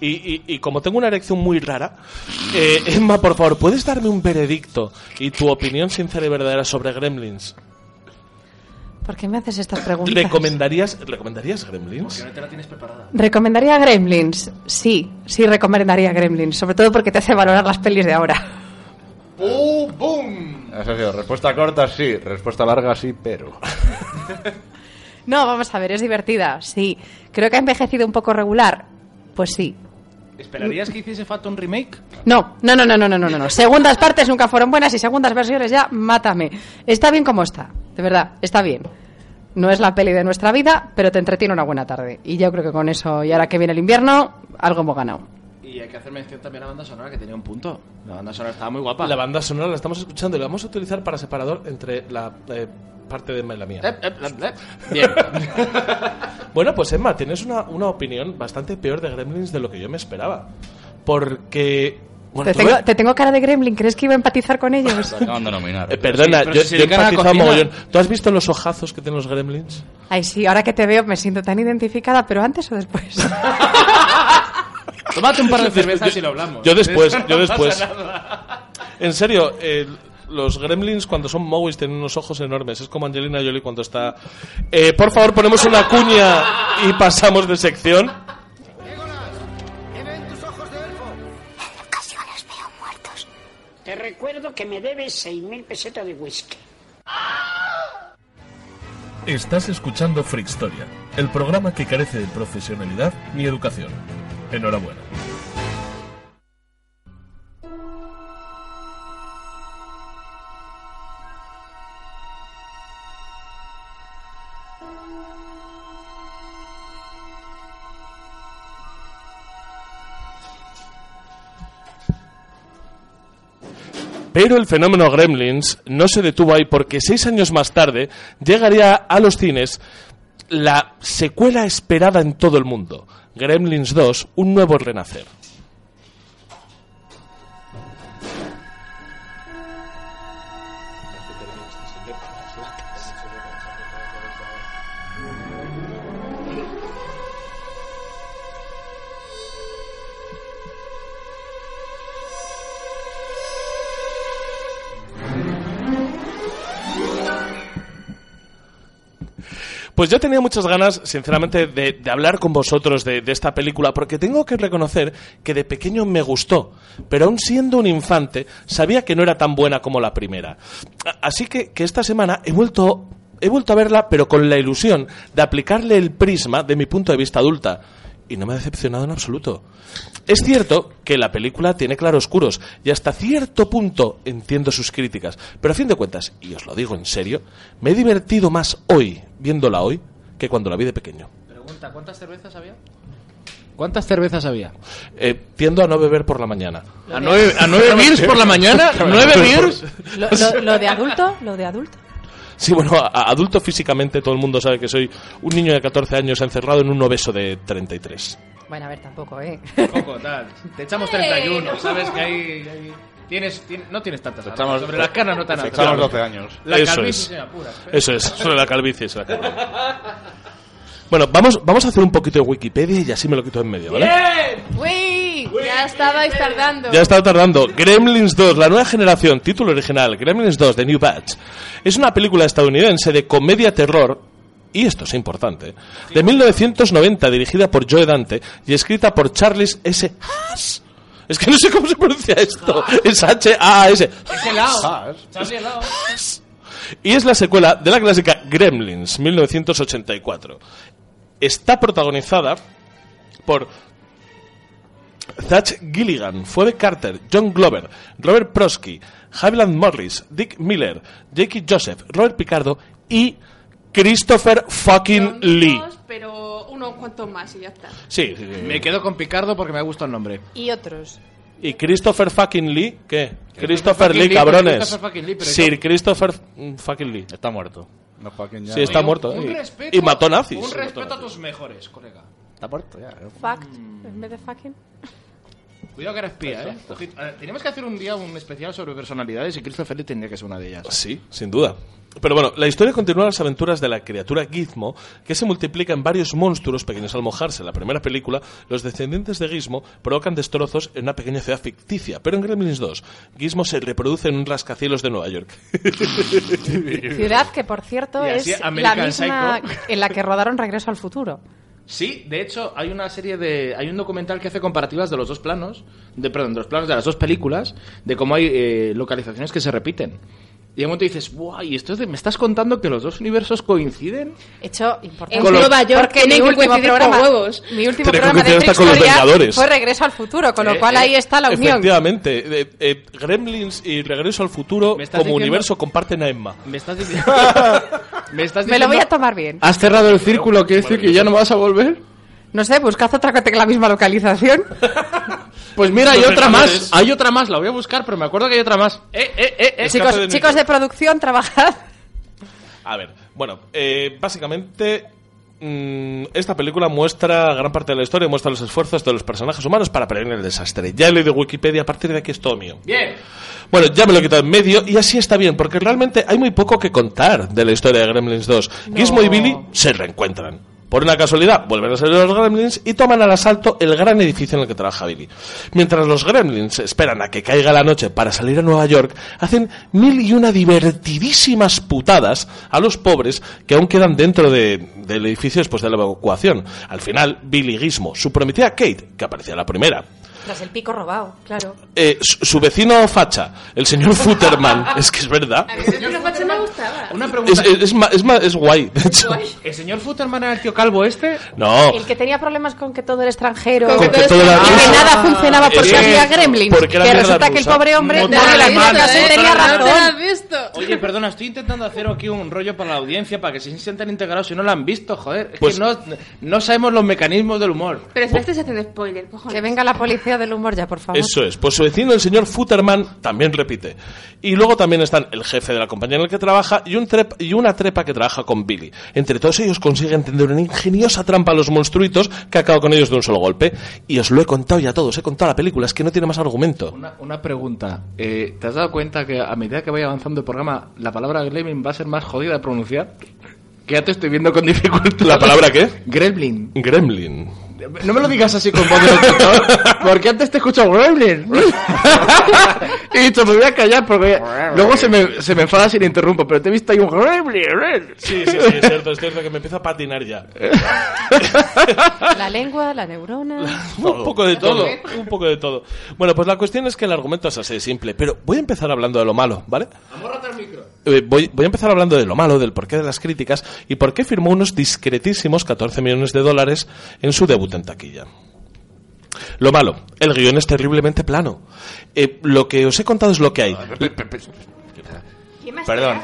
y, y- y como tengo una erección muy rara, eh, Emma, por favor, ¿puedes darme un veredicto y tu opinión sincera y verdadera sobre Gremlins? ¿Por qué me haces estas preguntas? ¿Recomendarías, ¿recomendarías Gremlins? No te la tienes preparada. ¿Recomendaría Gremlins? Sí, sí recomendaría Gremlins, sobre todo porque te hace valorar las pelis de ahora. Respuesta corta, sí. Respuesta larga, sí, pero. No, vamos a ver, es divertida, sí. Creo que ha envejecido un poco regular, pues sí. ¿Esperarías que hiciese falta un remake? No, no, no, no, no, no, no, no. Segundas partes nunca fueron buenas y segundas versiones ya, mátame. Está bien como está, de verdad, está bien. No es la peli de nuestra vida, pero te entretiene una buena tarde. Y yo creo que con eso, y ahora que viene el invierno, algo hemos ganado. Y hay que hacer mención también a la banda sonora, que tenía un punto. La banda sonora estaba muy guapa. La banda sonora la estamos escuchando y la vamos a utilizar para separador entre la eh, parte de Emma y la mía. Ep, ep, ep, ep. Bien. Bueno, pues Emma, tienes una, una opinión bastante peor de Gremlins de lo que yo me esperaba. Porque... Bueno, Te tengo, te tengo cara de gremlin, ¿crees que iba a empatizar con ellos? Acaban de nominar. Eh, perdona, Sí, yo, si yo a cocina. mogollón. ¿Tú has visto los ojazos que tienen los Gremlins? Ay, sí, ahora que te veo me siento tan identificada, pero antes o después. Tómate un par de cervezas yo- y lo hablamos. yo después, yo después. En serio, eh, los gremlins cuando son Mowis tienen unos ojos enormes. Es como Angelina Jolie cuando está... Eh, por favor, ponemos una cuña y pasamos de sección. Te recuerdo que me debes 6.000 pesetas de whisky. Estás escuchando Freakstoria, el programa que carece de profesionalidad ni educación. Enhorabuena. Pero el fenómeno Gremlins no se detuvo ahí porque seis años más tarde llegaría a los cines la secuela esperada en todo el mundo, Gremlins 2, un nuevo renacer. Pues yo tenía muchas ganas, sinceramente, de, hablar con vosotros de, de esta película, porque tengo que reconocer que de pequeño me gustó, pero aún siendo un infante, sabía que no era tan buena como la primera. Así que, que esta semana he vuelto, he vuelto a verla, pero con la ilusión de aplicarle el prisma de mi punto de vista adulta. Y no me ha decepcionado en absoluto. Es cierto que la película tiene claroscuros y hasta cierto punto entiendo sus críticas, pero a fin de cuentas, y os lo digo en serio, me he divertido más hoy, viéndola hoy, que cuando la vi de pequeño. Pregunta, ¿cuántas cervezas había? ¿Cuántas cervezas había? Eh, tiendo a no beber por la mañana. ¿A nueve, a nueve beers por la mañana? ¿Nueve beers? Lo, lo- lo de adulto, lo de adulto. Sí, bueno, a- a adulto físicamente todo el mundo sabe que soy un niño de 14 años encerrado en un obeso de 33. Bueno, a ver, tampoco, ¿eh? Poco, tal. Te echamos 31, ¿sabes que hay... hay- Tienes, tien- no tienes tantas echamos- Sobre las canas no tan te altas. echamos 12 años. La Eso calvicie es. apura. Eso es, sobre la calvicie. es la calvicie. Bueno, vamos, vamos a hacer un poquito de Wikipedia y así me lo quito en medio, ¿vale? ¡Uy! Ya estabais tardando. Ya he estado tardando. Gremlins 2, la nueva generación, título original, Gremlins 2, The New Batch. Es una película estadounidense de comedia-terror, y esto es importante, de 1990, dirigida por Joe Dante y escrita por Charles S. Haas. Es que no sé cómo se pronuncia esto. Es H-A-S. Es. Y es la secuela de la clásica Gremlins, 1984. Está protagonizada por Zach Gilligan, Phoebe Carter, John Glover, Robert Prosky, Haviland Morris, Dick Miller, Jackie Joseph, Robert Picardo y Christopher fucking Lee. Dos, pero unos cuantos más y ya está. Sí, sí, sí. Me quedo con Picardo porque me gusta el nombre. Y otros. ¿Y Christopher fucking Lee? ¿Qué? Christopher fucking Lee, Lee, cabrones. Christopher fucking Lee, pero Sir yo- Christopher mm, fucking Lee. Está muerto. No fucking ya. Sí, está Oye, muerto. un y- respeto- y mató nazis. Un respeto a tus mejores, colega. Está muerto ya. Fact, en vez de fucking. Cuidado que era espía, ¿eh? Ojito. Tenemos que hacer un día un especial sobre personalidades y Christopher Lee tendría que ser una de ellas. Sí, sin duda. Pero bueno, la historia continúa las aventuras de la criatura Gizmo, que se multiplica en varios monstruos pequeños al mojarse. En la primera película, los descendientes de Gizmo provocan destrozos en una pequeña ciudad ficticia, pero en Gremlins 2, Gizmo se reproduce en un rascacielos de Nueva York. Ciudad que, por cierto, Y es así la American misma Psycho. en la que rodaron Regreso al Futuro. Sí, de hecho, hay una serie de. Hay un documental que hace comparativas de los dos planos, de, perdón, de los planos de las dos películas, de cómo hay eh, localizaciones que se repiten. Y de momento dices, ¡guau! ¿Y esto es de- me estás contando que los dos universos coinciden? Hecho importante. En Nueva York tienen mi que último coincidir programa, con huevos. mi último Tiene que programa de con los Vengadores. fue Regreso al Futuro, con lo Eh, cual eh, ahí está la unión. Efectivamente, eh, eh, Gremlins y Regreso al Futuro ¿Me estás como diciendo- universo comparten a Emma. Me estás diciendo. me estás Me lo voy a tomar bien. ¿Has cerrado el círculo? ¿Quiere decir que ya no vas a volver? No sé, buscad otra que tenga la misma localización. Pues mira, hay otra más. Hay otra más, la voy a buscar, pero me acuerdo que hay otra más. Eh, eh, eh, eh. chicos, de chicos de producción, trabajad. A ver, bueno, eh, básicamente mm, esta película muestra gran parte de la historia, muestra los esfuerzos de los personajes humanos para prevenir el desastre. Ya he leído Wikipedia, a partir de aquí es todo mío. Bien. Bueno, ya me lo he quitado en medio y así está bien, porque realmente hay muy poco que contar de la historia de Gremlins 2. Gizmo y Billy se reencuentran. Por una casualidad, vuelven a ser los Gremlins y toman al asalto el gran edificio en el que trabaja Billy. Mientras los Gremlins esperan a que caiga la noche para salir a Nueva York, hacen mil y una divertidísimas putadas a los pobres que aún quedan dentro de- del edificio después de la evacuación. Al final, Billy Gizmo, su prometida Kate, que aparecía la primera, Tras el pico robado, claro. eh, su, su vecino facha, el señor Futterman, es que es verdad. A mí el facha me gustaba. Una Es, pregunta. es, es, ma- es ma- es guay, de hecho. ¿El señor Futterman era el tío calvo este? No, El que tenía problemas con que todo era extranjero. Con que todo era y que nada funcionaba porque que- había gremlins. porque era que resulta que el pobre hombre tenía. ¿No te la has razón. visto? Oye, perdona, estoy intentando hacer aquí un rollo para la audiencia para que se sientan integrados si no lo han visto, joder. Es Pues- que no, no sabemos los mecanismos del humor. Pero si estás haciendo spoiler, cojones. Que venga la policía del humor ya, por favor. eso es. Pues su vecino, el señor Futterman, también repite. Y luego también están el jefe de la compañía en la que trabaja y, un trep- y una trepa que trabaja con Billy. Entre todos ellos consiguen tender una ingeniosa trampa a los monstruitos que acaba con ellos de un solo golpe. Y os lo he contado ya a todos, he contado la película, es que no tiene más argumento. Una, una pregunta. Eh, ¿Te has dado cuenta que a medida que vaya avanzando el programa, la palabra gremlin va a ser más jodida de pronunciar? Que ya te estoy viendo con dificultad. ¿La palabra qué? Gremlin. Gremlin. No me lo digas así con voz de locutor, porque antes te escucho Gremlin. y dicho, me voy a callar porque luego se me, se me enfada si le interrumpo, pero te he visto ahí un Gremlin. Sí, sí, sí, es cierto, es cierto que me empieza a patinar ya. La lengua, la neurona. Un poco de todo, un poco de todo. Bueno, pues la cuestión es que el argumento es así de simple, pero voy a empezar hablando de lo malo, ¿vale? Eh, voy, voy a empezar hablando de lo malo, del porqué de las críticas y por qué firmó unos discretísimos 14 millones de dólares en su debut en taquilla. Lo malo, el guion es terriblemente plano. Eh, lo que os he contado es lo que hay. ¿Quién más Perdón.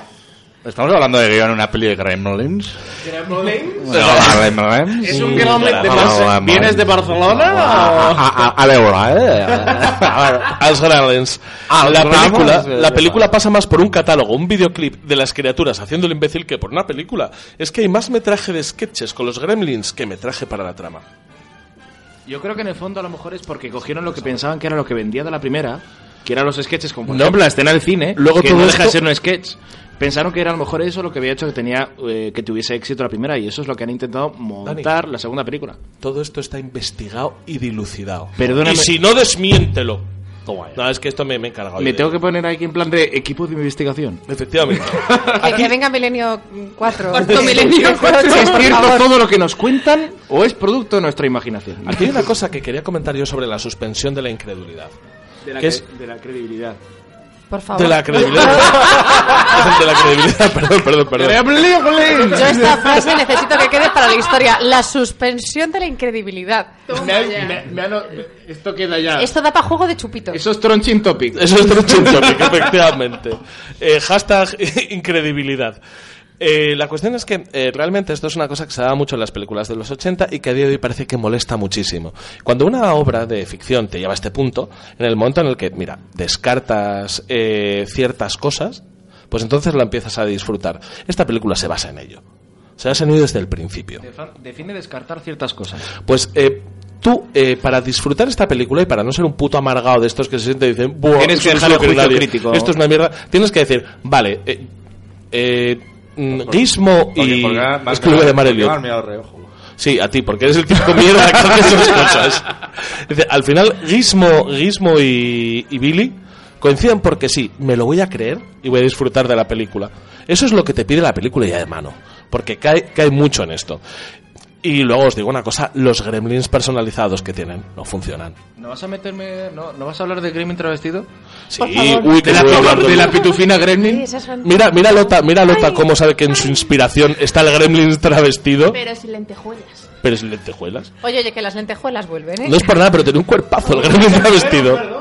Estamos hablando de guion en una peli de Gremlins. ¿Gremlins? ¿Es un gremlin de Barcelona? ¿Vienes de Barcelona? A, a eh? Als Gremlins. Ah, la, los película, Gremlins, la eh, película pasa más por un catálogo, un videoclip de las criaturas haciendo el imbécil que por una película. Es que hay más metraje de sketches con los Gremlins que metraje para la trama. Yo creo que en el fondo a lo mejor es porque cogieron lo que pensaban que era lo que vendía de la primera, que eran los sketches, como por No. ejemplo la escena del cine, Luego que todo no deja de esto- ser un sketch. Pensaron que era a lo mejor eso lo que había hecho que tenía eh, que tuviese éxito la primera y eso es lo que han intentado montar la segunda película. Todo esto está investigado y dilucidado. Perdóname. Y si no, desmiéntelo. No, es que esto me, me he encargado. Me de- tengo que poner aquí en plan de equipo de investigación. Efectivamente. Que, que venga Milenio 4. Cuarto milenio cuatro. ¿Es cierto todo lo que nos cuentan o es producto de nuestra imaginación? Aquí hay una cosa que quería comentar yo sobre la suspensión de la incredulidad. De la, ¿Qué cre- es? de la credibilidad. Por favor. De la credibilidad. de la credibilidad, perdón, perdón, perdón. Yo esta frase necesito que quede para la historia. La suspensión de la incredibilidad. Me- me- me han- esto queda ya. Esto da para juego de chupitos. Eso es Tronchin Topic. Eso es Truchin Topic, efectivamente. Eh, hashtag incredibilidad. Eh, la cuestión es que eh, realmente esto es una cosa que se daba mucho en las películas de los 80 y que a día de hoy parece que molesta muchísimo. Cuando una obra de ficción te lleva a este punto, en el momento en el que, mira, descartas eh, ciertas cosas, pues entonces la empiezas a disfrutar. Esta película se basa en ello. Se basa en ello desde el principio. Define descartar ciertas cosas. Pues eh, tú, eh, para disfrutar esta película y para no ser un puto amargado de estos que se sienten y dicen, "Buah, Tienes que dejar el juicio crítico. Esto es una mierda. Tienes que decir, vale, eh, eh, Gizmo Porque- y. porque me has es que lo voy a llamar porque me Elliot. has mirado de reojo. Sí, a ti, porque eres el típico mierda que hace esas cosas. Dice, al final, Gizmo, Gizmo y, y Billy coinciden porque sí, me lo voy a creer y voy a disfrutar de la película. Eso es lo que te pide la película ya de mano, porque cae, cae mucho en esto. Y luego os digo una cosa, los gremlins personalizados que tienen no funcionan. ¿No vas a meterme. No, ¿no vas a hablar de Gremlin travestido? Sí, uy, que de, la, de pitufina Gremlin. Mira, mira Lota, mira Lota cómo sabe que en su inspiración está el gremlin travestido, Pero sin lentejuelas. pero sin lentejuelas. Oye, oye, que las lentejuelas vuelven, ¿eh? No es por nada, pero tiene un cuerpazo el gremlin travestido.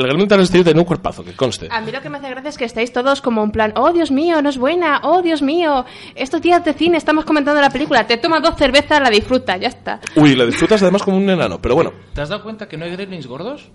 El gremlin travestido tiene un cuerpazo, que conste. A mí lo que me hace gracia es que estáis todos como en plan, oh Dios mío, no es buena, oh Dios mío, estos días de cine estamos comentando la película, te tomas dos cervezas, la disfrutas, ya está. Uy, la disfrutas además como un enano, pero bueno. ¿Te has dado cuenta que no hay Gremlins gordos?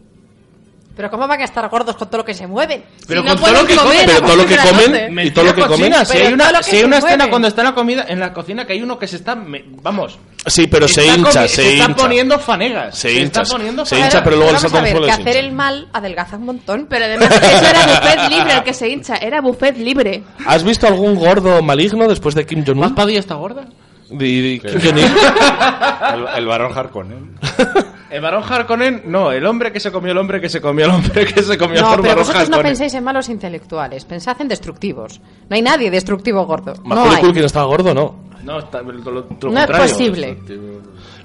Pero ¿cómo van a estar gordos con todo lo que se mueven? Pero Si con no todo lo que comer comen, pero todo lo que comen 12. y todo lo que comen. cochina, Si hay una, si hay se una escena cuando está en la comida, en la cocina que hay uno que se está, me- vamos, Sí, pero se hincha, se está hincha. poniendo fanegas. Se hincha, está poniendo se hincha, pero luego vamos salta a un ver, que se hacer el mal adelgaza un montón. Pero además eso era buffet libre el que se hincha, era buffet libre. ¿Has visto algún gordo maligno después de Kim ¿Más Jong-un? Padilla está gorda? De- de Kim. El, el varón Harkonnen. El varón Harkonnen, no, el hombre que se comió el hombre que se comió el hombre que se comió No, el pero vosotros no penséis en malos intelectuales, pensad en destructivos. No hay nadie destructivo gordo. No Macaulay hay. Culkin estaba gordo, ¿no? No, está, lo, lo- lo No es posible.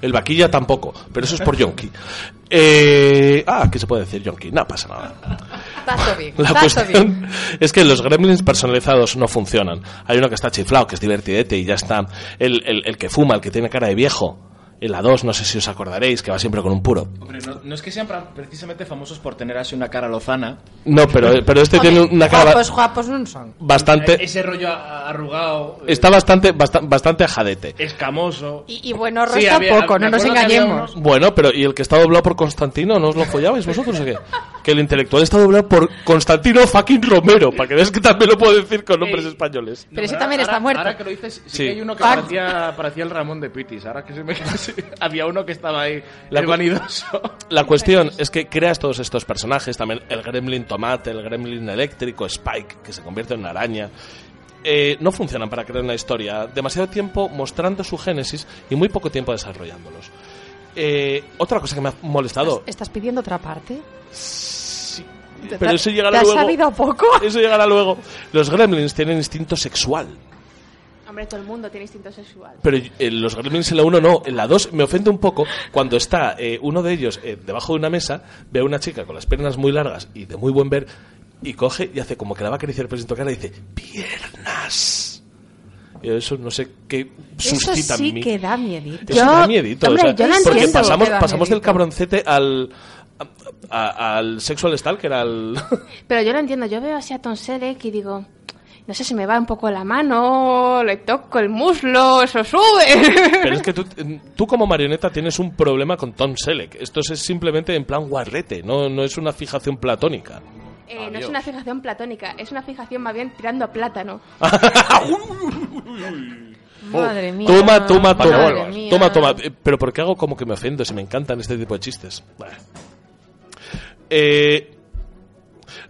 El vaquilla tampoco, pero eso es por Yonki. Eh, ah, ¿qué se puede decir Yonki? No pasa nada. Todo bien. La todo bien. cuestión es que los gremlins personalizados no funcionan. Hay uno que está chiflado, que es divertidete y ya está. El, el, el que fuma, el que tiene cara de viejo. En la 2, no sé si os acordaréis, que va siempre con un puro. Hombre, no, no es que sean precisamente famosos por tener así una cara lozana. No, pero, pero este tiene una cara Guapos, guapos no son. bastante... Ese rollo arrugado, eh, Está bastante, basta- bastante ajadete. escamoso. Y, y bueno, Sí, resta había- poco, no nos engañemos. Bueno, pero ¿y el que está doblado por Constantino? ¿No os lo follabais vosotros o qué? Que el intelectual está doblado por Constantino fucking Romero, para que veas que también lo puedo decir con nombres españoles. Pero ese ahora- también está muerto. Ahora que lo dices, sí, Sí. que hay uno que Ah. parecía, parecía el Ramón de Pitis. Ahora que se me había uno que estaba ahí, La el vanidoso. La cuestión es que creas todos estos personajes, también el gremlin tomate, el gremlin eléctrico, Spike, que se convierte en una araña. eh, no funcionan para crear una historia. Demasiado tiempo mostrando su génesis y muy poco tiempo desarrollándolos. Eh, otra cosa que me ha molestado. ¿Estás pidiendo otra parte? Sí, ¿Te- pero eso llegará ¿Te has luego. sabido poco? Eso llegará luego. Los gremlins tienen instinto sexual. Hombre, todo el mundo tiene instinto sexual. Pero eh, los gremlins en la 1 no, en la 2 me ofende un poco cuando está eh, uno de ellos eh, debajo de una mesa, ve a una chica con las piernas muy largas y de muy buen ver y coge y hace como que la va a acariciar pero sin tocar y dice piernas. Eso no sé qué Eso suscita sí en mí. que da miedito. Eso Yo- da miedito. hombre, o sea, yo lo porque entiendo. pasamos, Que da pasamos del cabroncete al, a- a- al sexual stalker, al... Pero yo lo entiendo, yo veo así a Tom Selleck y digo, no sé, se me va un poco la mano, le toco el muslo, eso sube. Pero es que tú, tú como marioneta tienes un problema con Tom Selleck. Esto es simplemente en plan guarrete, no, no es una fijación platónica. Eh, no es una fijación platónica, es una fijación más bien tirando a plátano. Madre mía. Toma, toma, Madre toma. mía. Toma, toma. Pero ¿por qué hago como que me ofendo si me encantan este tipo de chistes? Eh,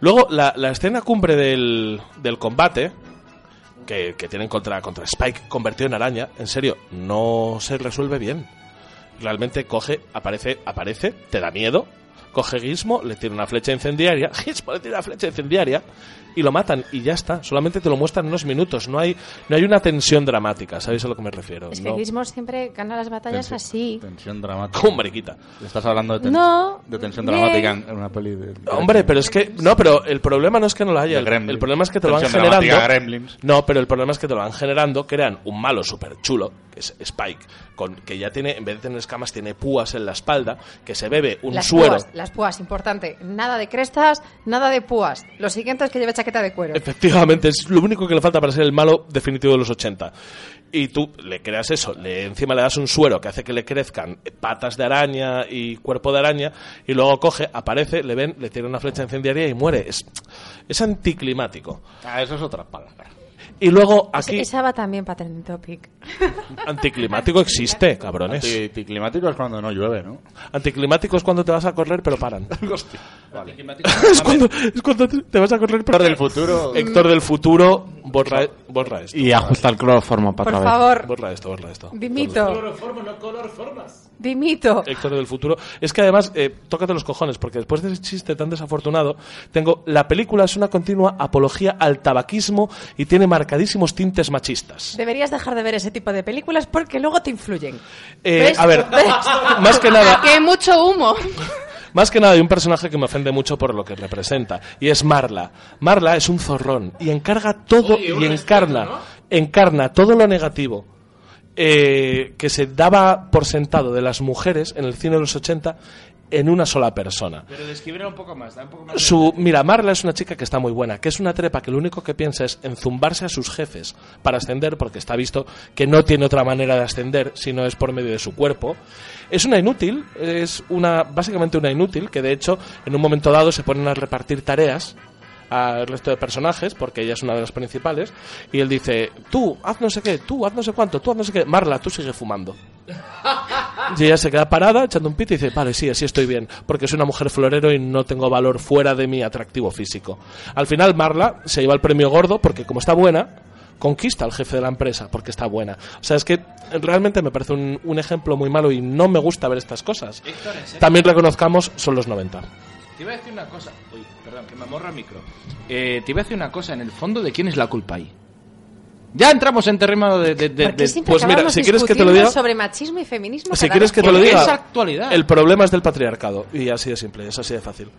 luego, la, la escena cumbre del, del combate que, que tienen contra, contra Spike convertido en araña, en serio, no se resuelve bien. Realmente coge, aparece, aparece, te da miedo, coge Gizmo, le tira una flecha incendiaria, Gizmo le tira una flecha incendiaria y lo matan y ya está. Solamente te lo muestran unos minutos. No hay, no hay una tensión dramática, ¿sabéis a lo que me refiero? Es que No. Siempre gana las batallas Tensión. así. Tensión dramática. Como mariquita. Estás hablando de, ten- No, de tensión bien. dramática en, en una peli de... de- Hombre, pero es que no, pero el problema no es que no lo haya. El, el problema es que te lo van Tensión generando. No, pero el problema es que te lo van generando, crean un malo súper chulo, que es Spike, con que ya tiene, en vez de tener escamas, tiene púas en la espalda, que se bebe un las suero. púas, las púas, importante. Nada de crestas, nada de púas. Lo siguiente es que lleve chaqueta de cuero. Efectivamente, es lo único que le falta para ser el malo definitivo de los 80. Y tú le creas eso, le, encima le das un suero que hace que le crezcan patas de araña y cuerpo de araña, y luego coge, aparece, le ven, le tira una flecha incendiaria y muere. Es, es anticlimático. Ah, eso es otra palabra. Y luego aquí, Esa va también para Trending Topic. anticlimático existe, cabrones. Anti- Anticlimático es cuando no llueve, ¿no? Anticlimático es cuando te vas a correr pero paran. Vale. es, cuando, es cuando te vas a correr pero Héctor del futuro. Héctor del futuro, borra, borra esto. Y ajusta el cloroformo para Por otra vez. favor, Borra esto, borra esto. dimito. Dimito. Héctor del futuro. Es que además, eh, tócate los cojones, porque después de ese chiste tan desafortunado, tengo. La película es una continua apología al tabaquismo y tiene marcadísimos tintes machistas. Deberías dejar de ver ese tipo de películas porque luego te influyen. Eh, ¿Ves? a ver, ¿Ves? más que nada. que mucho humo. Más que nada hay un personaje que me ofende mucho por lo que representa y es Marla. Marla es un zorrón y encarga todo y encarna, encarna todo lo negativo eh, que se daba por sentado de las mujeres en el cine de los 80 en una sola persona. Pero describirla un poco más, da un poco más. de- Su, mira, Marla es una chica que está muy buena, que es una trepa que lo único que piensa es enzumbarse a sus jefes para ascender, porque está visto que no tiene otra manera de ascender si no es por medio de su cuerpo. Es una inútil, es una básicamente una inútil, que de hecho en un momento dado se ponen a repartir tareas al resto de personajes, porque ella es una de las principales, y él dice, tú, haz no sé qué, tú, haz no sé cuánto, tú, haz no sé qué, Marla, tú sigue fumando. Y ella se queda parada, echando un pito y dice, vale, sí, así estoy bien, porque soy una mujer florero y no tengo valor fuera de mi atractivo físico. Al final Marla se lleva el premio gordo porque como está buena, conquista al jefe de la empresa porque está buena. O sea, es que realmente me parece un, un ejemplo muy malo y no me gusta ver estas cosas. También reconozcamos, son los 90. Te iba a decir una cosa. Perdón, que me el micro. Eh, te iba a decir una cosa. En el fondo, ¿de quién es la culpa ahí? Ya entramos en terreno de... de- de- ¿Por qué de- pues mira, si quieres que te lo diga- sobre machismo y feminismo. Si quieres que te lo diga, es actualidad. el problema es del patriarcado. Y así de simple, es así de fácil.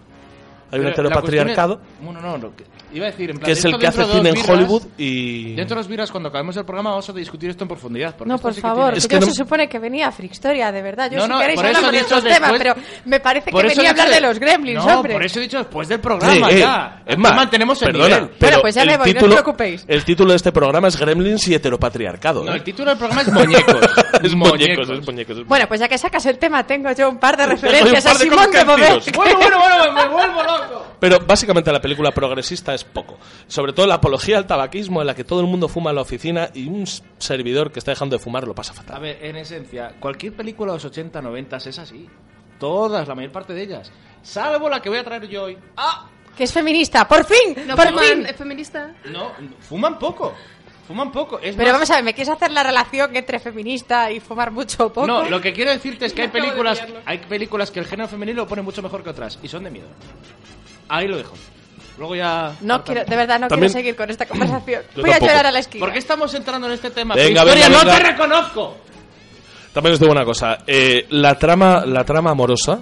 Hay un Pero la cuestión es- heteropatriarcado Bueno, no, no, iba a decir, en plan, que es el que hace cine en Hollywood y... Dentro de los viras, cuando acabemos el programa, vamos a discutir esto en profundidad. No, por sí favor, tiene- que Es que no- se supone que venía a Frixtoria, de verdad. Yo No, si no, queréis eso hablamos he de estos temas, después- pero me parece que venía a hablar de de- los gremlins, no, hombre. por eso he dicho después del programa, Eh, eh, ya. es más, mantenemos el perdona, nivel. pero Bueno, pues ya me voy, no os título- preocupéis. El título de este programa es Gremlins y heteropatriarcado. No, el título del programa es Muñecos. es muñecos, es muñecos. Bueno, pues ya que sacas el tema, tengo yo un par de referencias a Simón de. Bueno, bueno, bueno, me vuelvo loco. Pero básicamente la película progresista es poco. Sobre todo la apología al tabaquismo en la que todo el mundo fuma en la oficina y un servidor que está dejando de fumar lo pasa A fatal. ver, en esencia, cualquier película de los 80, 90 es así. Todas, la mayor parte de ellas. Salvo la que voy a traer yo hoy. ¡Ah! Que es feminista, por fin, No por fuman, fin. ¿Es feminista? No, fuman poco. Fuman poco. Es Pero más- vamos a ver, ¿me quieres hacer la relación entre feminista y fumar mucho o poco? No, lo que quiero decirte es que hay películas, hay películas que el género femenino lo pone mucho mejor que otras y son de miedo. Ahí lo dejo. Luego ya. No quiero, de verdad, no También- quiero seguir con esta conversación. Yo Voy a tampoco. llorar a la esquina. ¿Por qué estamos entrando en este tema? Venga, Victoria, venga, no venga. te reconozco. También os digo una cosa. eh, la, trama, la trama amorosa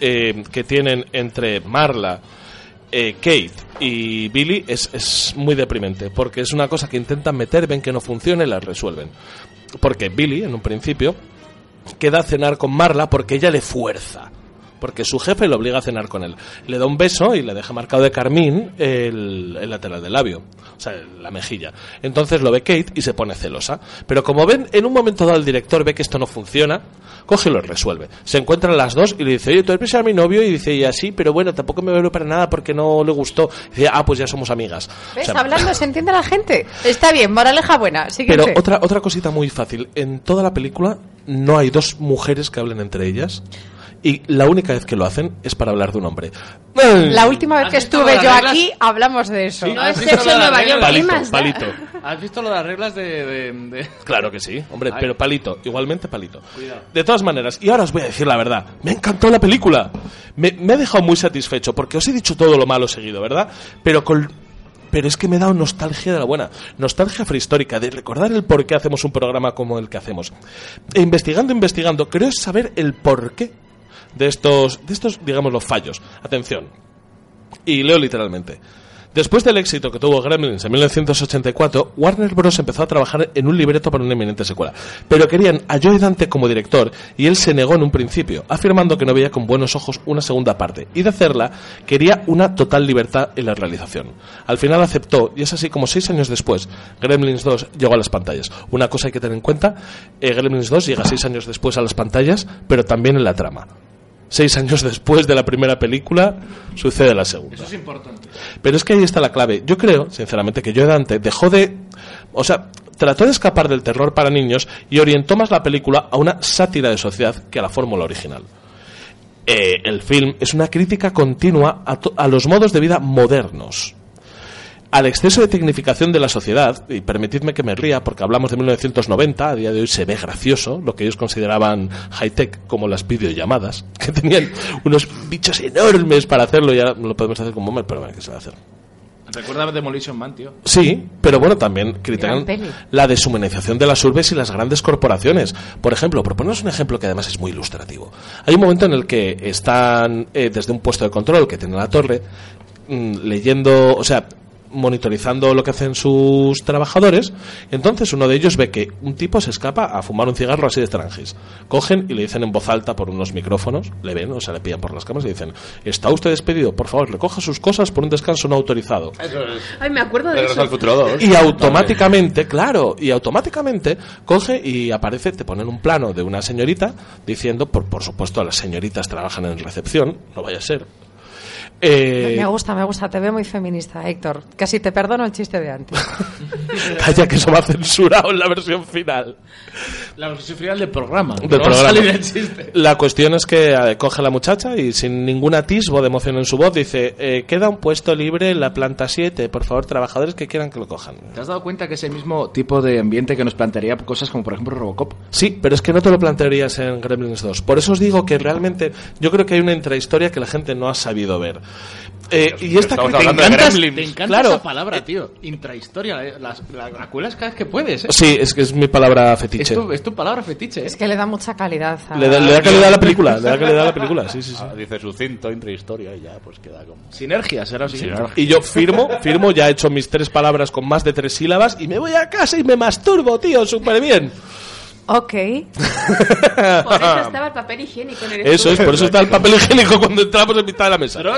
eh, que tienen entre Marla, eh, Kate y Billy es, es muy deprimente. Porque es una cosa que intentan meter, ven que no funciona y la resuelven. Porque Billy, en un principio, queda a cenar con Marla porque ella le fuerza. Porque su jefe le obliga a cenar con él. Le da un beso y le deja marcado de carmín el, el lateral del labio, o sea, la mejilla. Entonces lo ve Kate y se pone celosa. Pero como ven, en un momento dado el director ve que esto no funciona, coge y lo resuelve. Se encuentran las dos y le dice, oye, tú eres a mi novio, y dice ella, sí, pero bueno, tampoco me veo para nada porque no le gustó. Y dice, ah, pues ya somos amigas. ¿Ves? O sea, Hablando se entiende la gente. Está bien, moraleja buena. Siguiente. pero otra, otra cosita muy fácil. En toda la película no hay dos mujeres que hablen entre ellas. Y la única vez que lo hacen es para hablar de un hombre. La última vez que ¿Has visto estuve yo reglas? aquí, hablamos de eso. Sí, No ¿has es sexo en Nueva York, Palito, palito. ¿Has visto lo de las reglas de... de- de- Claro que sí, hombre, Ay. pero palito, igualmente palito. De todas maneras, y ahora os voy a decir la verdad, me ha encantado la película. Me, me ha dejado muy satisfecho, porque os he dicho todo lo malo seguido, ¿verdad? Pero con... Pero es que me ha dado nostalgia de la buena, nostalgia prehistórica, de recordar el por qué hacemos un programa como el que hacemos. E investigando, investigando, creo saber el por qué de estos, de estos, digamos, los fallos. Atención, y leo literalmente. Después del éxito que tuvo Gremlins en 1984, Warner Bros. empezó a trabajar en un libreto para una eminente secuela. Pero querían a Joe Dante como director y él se negó en un principio, afirmando que no veía con buenos ojos una segunda parte. Y de hacerla, quería una total libertad en la realización. Al final aceptó y es así como seis años después, Gremlins 2 llegó a las pantallas. Una cosa hay que tener en cuenta, eh, Gremlins 2 llega seis años después a las pantallas, pero también en la trama. Seis años después de la primera película, sucede la segunda. Eso es importante. Pero es que ahí está la clave. Yo creo, sinceramente, que Joe Dante dejó de. O sea, trató de escapar del terror para niños y orientó más la película a una sátira de sociedad que a la fórmula original. Eh, el film es una crítica continua a, to- a los modos de vida modernos. Al exceso de tecnificación de la sociedad, y permitidme que me ría porque hablamos de 1990, a día de hoy se ve gracioso, lo que ellos consideraban high-tech como las videollamadas, que tenían unos bichos enormes para hacerlo y ahora lo podemos hacer con Bomber, pero bueno, ¿qué se va a hacer? Recuerda Demolition Man, tío. Sí, pero bueno, también critican la deshumanización de las urbes y las grandes corporaciones. Por ejemplo, proponeros un ejemplo que además es muy ilustrativo. Hay un momento en el que están eh, desde un puesto de control que tiene la torre, mm, leyendo, o sea, monitorizando lo que hacen sus trabajadores. Entonces uno de ellos ve que un tipo se escapa a fumar un cigarro así de tranquis. Cogen y le dicen en voz alta por unos micrófonos, le ven, o sea, le pillan por las cámaras y dicen, está usted despedido, por favor, recoja sus cosas por un descanso no autorizado. Ay, me acuerdo de eso. Y automáticamente, claro, y automáticamente coge y aparece, te ponen un plano de una señorita diciendo, por, por supuesto, las señoritas trabajan en recepción, no vaya a ser. Eh, Me gusta, me gusta. Te veo muy feminista, Héctor. Casi te perdono el chiste de antes. calla que eso me ha censurado en la versión final. La versión final del programa. del No va programa. el chiste. La cuestión es que eh, coge a la muchacha y sin ningún atisbo de emoción en su voz dice, eh, queda un puesto libre en la planta 7, por favor, trabajadores que quieran que lo cojan. ¿Te has dado cuenta que es el mismo tipo de ambiente que nos plantearía cosas como, por ejemplo, Robocop? Sí, pero es que no te lo plantearías en Gremlins 2. Por eso os digo que realmente yo creo que hay una intrahistoria que la gente no ha sabido ver. Eh, y esta Te que te encanta, te encanta claro, esa palabra, tío. Intrahistoria. eh, La, la, la cuelas cada vez que puedes. ¿eh? Sí, es que es mi palabra Es fetiche. tu, es tu palabra fetiche. ¿eh? Es que le da mucha calidad. a- Le da, le da calidad a la película, le da calidad a la película, sí, sí, sí. Ah, dice sucinto, intrahistoria y ya, pues queda como... Sinergia, será lo siguiente. Y yo firmo, firmo, ya he hecho mis tres palabras con más de tres sílabas y me voy a casa y me masturbo, tío, súper bien. Ok. Por eso estaba el papel higiénico en el Eso es, por eso está el papel higiénico cuando entramos en mitad de la mesa.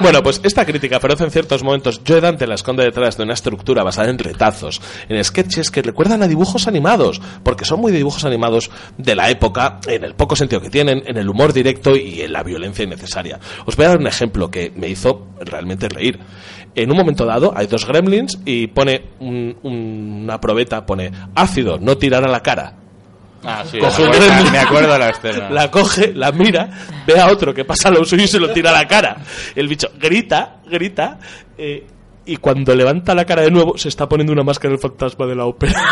Bueno, pues esta crítica feroz en ciertos momentos, Joe Dante la esconde detrás de una estructura basada en retazos, en sketches que recuerdan a dibujos animados, porque son muy de dibujos animados de la época, en el poco sentido que tienen, en el humor directo y en la violencia innecesaria. Os voy a dar un ejemplo que me hizo realmente reír. En un momento dado hay dos gremlins y pone un- una probeta, pone ácido, no tirar a la cara. Ah, sí, Coge me un acuerdo- gremlin, me acuerdo de la escena. La coge, la mira, ve a otro que pasa lo suyo y se lo tira a la cara. El bicho grita, grita, eh, y cuando levanta la cara de nuevo se está poniendo una máscara del fantasma de la ópera.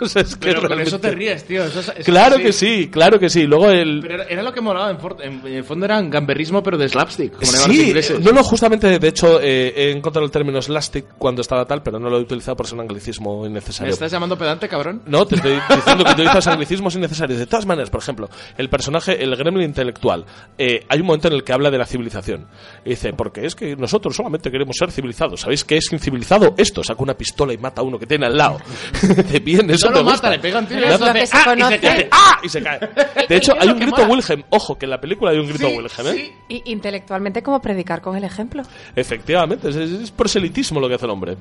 O sea, es que Pero con eso te ríes, tío. Eso es- eso Claro que sí, claro que sí. Luego el... Pero era, era lo que molaba. En, for- en- en el fondo era un gamberrismo, pero de slapstick. Como Sí, no, no, justamente, de hecho, eh, he encontrado el término slastic cuando estaba tal, pero no lo he utilizado por ser un anglicismo ¿Me innecesario. estás llamando pedante, cabrón? No, te estoy diciendo que utilizas anglicismos innecesarios. De todas maneras, por ejemplo, el personaje, el gremlin intelectual, eh, hay un momento en el que habla de la civilización. Y dice, porque es que nosotros solamente queremos ser civilizados. ¿Sabéis qué es incivilizado? Esto, saca una pistola y mata a uno que tiene al lado. de bien, eso No me lo gusta. mata, le pega un tiro y Le eso hace hace se ¡ah! y conoce. se cae. ¡Ah! Y se cae. De hecho, Es hay lo un que grito mola. Wilhelm. Ojo, que en la película hay un grito Wilhelm, ¿eh? Y intelectualmente como predicar con el ejemplo. Efectivamente, es, es- es proselitismo lo que hace el hombre.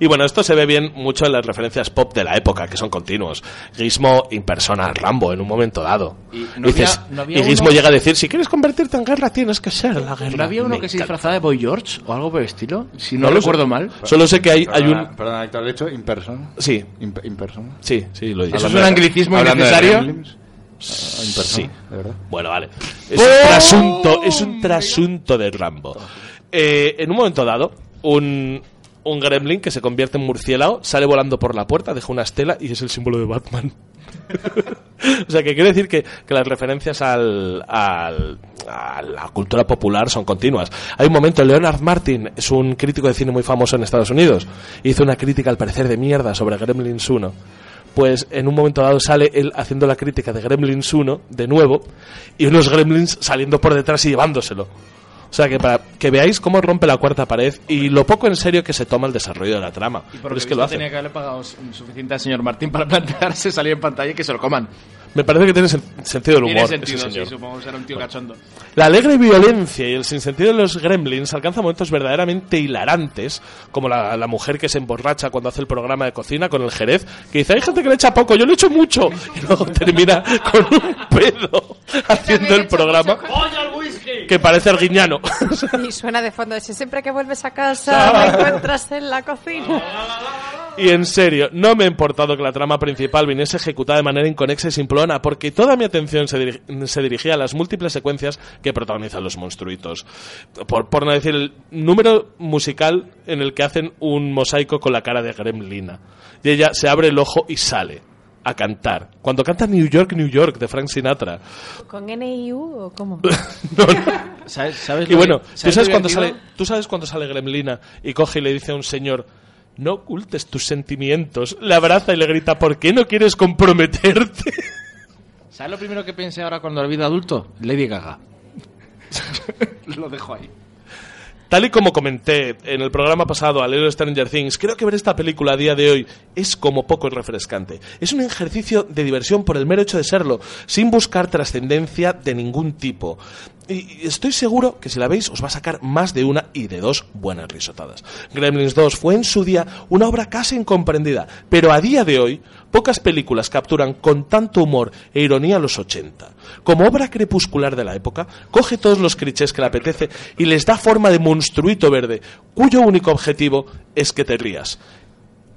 Y bueno, esto se ve bien mucho en las referencias pop de la época, que son continuos. Gizmo impersona a Rambo en un momento dado. Y no Dices- había- no había y Gizmo uno- llega a decir, si quieres convertirte en guerra, tienes que ser la guerra. ¿No había uno Me que se disfrazaba de Boy George o algo por el estilo? Si no, No lo recuerdo sé. mal. Solo sé que hay, hay un... Perdona, Héctor, ¿has dicho in person? Sí, person. sí, sí, lo he dicho. ¿Eso es un anglicismo innecesario? Ah, Sí. de verdad. Bueno, vale. Es un trasunto, es un trasunto de Rambo. Eh, en un momento dado, un, un gremlin que se convierte en murciélago sale volando por la puerta, deja una estela y es el símbolo de Batman. o sea, que quiere decir que, que las referencias al, al- a la cultura popular son continuas. Hay un momento, Leonard Martin es un crítico de cine muy famoso en Estados Unidos. Hizo una crítica, al parecer, de mierda sobre Gremlins 1 pues en un momento dado sale él haciendo la crítica de Gremlins 1 de nuevo y unos Gremlins saliendo por detrás y llevándoselo. O sea que para que veáis cómo rompe la cuarta pared y lo poco en serio que se toma el desarrollo de la trama. Y porque es que lo hace. tenía que haberle pagado su- suficiente al señor Martín para plantearse salir en pantalla y que se lo coman. Me parece que tiene sen- sentido del humor. Tiene sentido, ese sí, señor. supongo que será un tío cachondo. La alegre violencia y el sinsentido de los gremlins alcanza momentos verdaderamente hilarantes, como la, la mujer que se emborracha cuando hace el programa de cocina con el jerez, que dice, hay gente que le echa poco, yo le echo mucho, y luego termina con un pedo haciendo el programa que parece el guiñano. Y suena de fondo, si siempre que vuelves a casa me encuentras en la cocina. Y en serio, no me ha importado que la trama principal viniese ejecutada de manera inconexa y simplona, porque toda mi atención se, diri- se dirigía a las múltiples secuencias que protagonizan los monstruitos. Por, por no decir el número musical en el que hacen un mosaico con la cara de Gremlina. Y ella se abre el ojo y sale a cantar. Cuando canta New York, New York de Frank Sinatra. ¿Con NIU o cómo? ¿Sabes, sabes Y lo- bueno, ¿tú sabes sabes, lo cuando sale, tú sabes cuando sale Gremlina y coge y le dice a un señor, no ocultes tus sentimientos, le abraza y le grita, ¿por qué no quieres comprometerte? ¿Sabes lo primero que pensé ahora cuando lo vi de adulto? Lady Gaga. lo dejo ahí. Tal y como comenté en el programa pasado al leer Stranger Things, creo que ver esta película a día de hoy es como poco refrescante. Es un ejercicio de diversión por el mero hecho de serlo, sin buscar trascendencia de ningún tipo. Y estoy seguro que si la veis os va a sacar más de una y de dos buenas risotadas. Gremlins 2 fue en su día una obra casi incomprendida, pero a día de hoy pocas películas capturan con tanto humor e ironía los 80. Como obra crepuscular de la época, coge todos los clichés que le apetece y les da forma de monstruito verde, cuyo único objetivo es que te rías.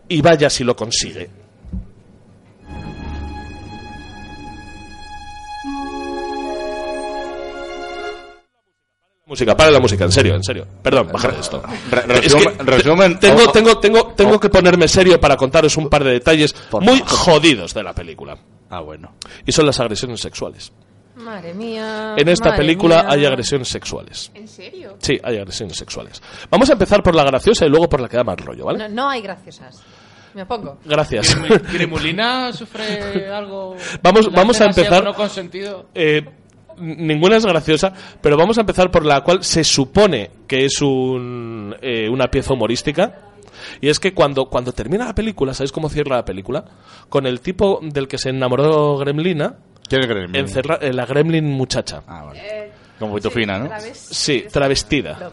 Y vaya si lo consigue. Música, para la música, en serio, en serio. Perdón, bajar esto. Re- Es que resumen- resumen- tengo, tengo, tengo, tengo que ponerme serio para contaros un par de detalles muy jodidos de la película. Ah, bueno. Y son las agresiones sexuales. Madre mía. En esta madre película mía. hay agresiones sexuales. ¿En serio? Sí, hay agresiones sexuales. Vamos a empezar por la graciosa y luego por la que da más rollo, ¿vale? No, no hay graciosas. Me opongo. Gracias. ¿Gremulina sufre algo? Vamos- ¿La vamos a empezar- no consentido? Eh, ninguna es graciosa, pero vamos a empezar por la cual se supone que es un, eh, una pieza humorística. Y es que cuando, cuando termina la película, ¿sabéis cómo cierra la película? Con el tipo del que se enamoró Gremlina, ¿Quién es Gremlin? encerra- eh, la Gremlin muchacha. Ah, vale. Como fina, ¿no? Sí, travestida. Lo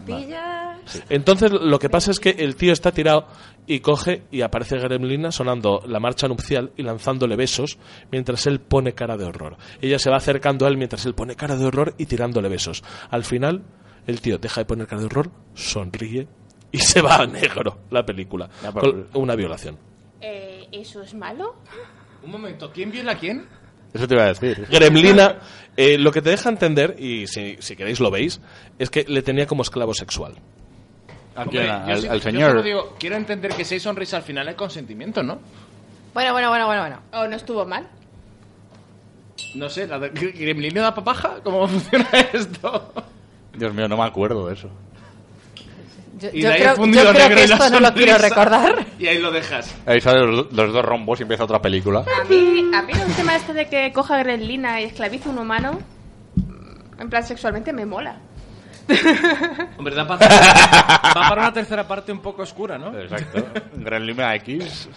Entonces lo que pasa es que el tío está tirado y coge y aparece Gremlina sonando la marcha nupcial y lanzándole besos mientras él pone cara de horror. Ella se va acercando a él mientras él pone cara de horror y tirándole besos. Al final el tío deja de poner cara de horror, sonríe y se va a negro la película. Con una violación. Eh, ¿Eso es malo? Un momento, ¿quién viola a quién? Eso te iba a decir. Gremlina, eh, lo que te deja entender, y si, si queréis lo veis, es que le tenía como esclavo sexual. ¿A Hombre, quién? yo ¿Al, sí- al yo señor? solo digo, quiero entender que si hay sonrisa al final hay consentimiento, ¿no? Bueno, bueno, bueno, bueno, bueno. ¿O no estuvo mal? No sé, ¿la de da papaja? ¿Cómo funciona esto? Dios mío, no me acuerdo de eso. Yo, Y yo de ahí creo, el fundido yo creo negro que y la esto no lo quiero sonrisa. recordar. Y ahí lo dejas. Ahí salen los, los dos rombos y empieza otra película. A mí, a mí el tema este de que coja a Gremlina y esclaviza a un humano, en plan sexualmente, me mola. Verdad va para, va para una tercera parte un poco oscura, ¿no? Exacto. Gremlin X.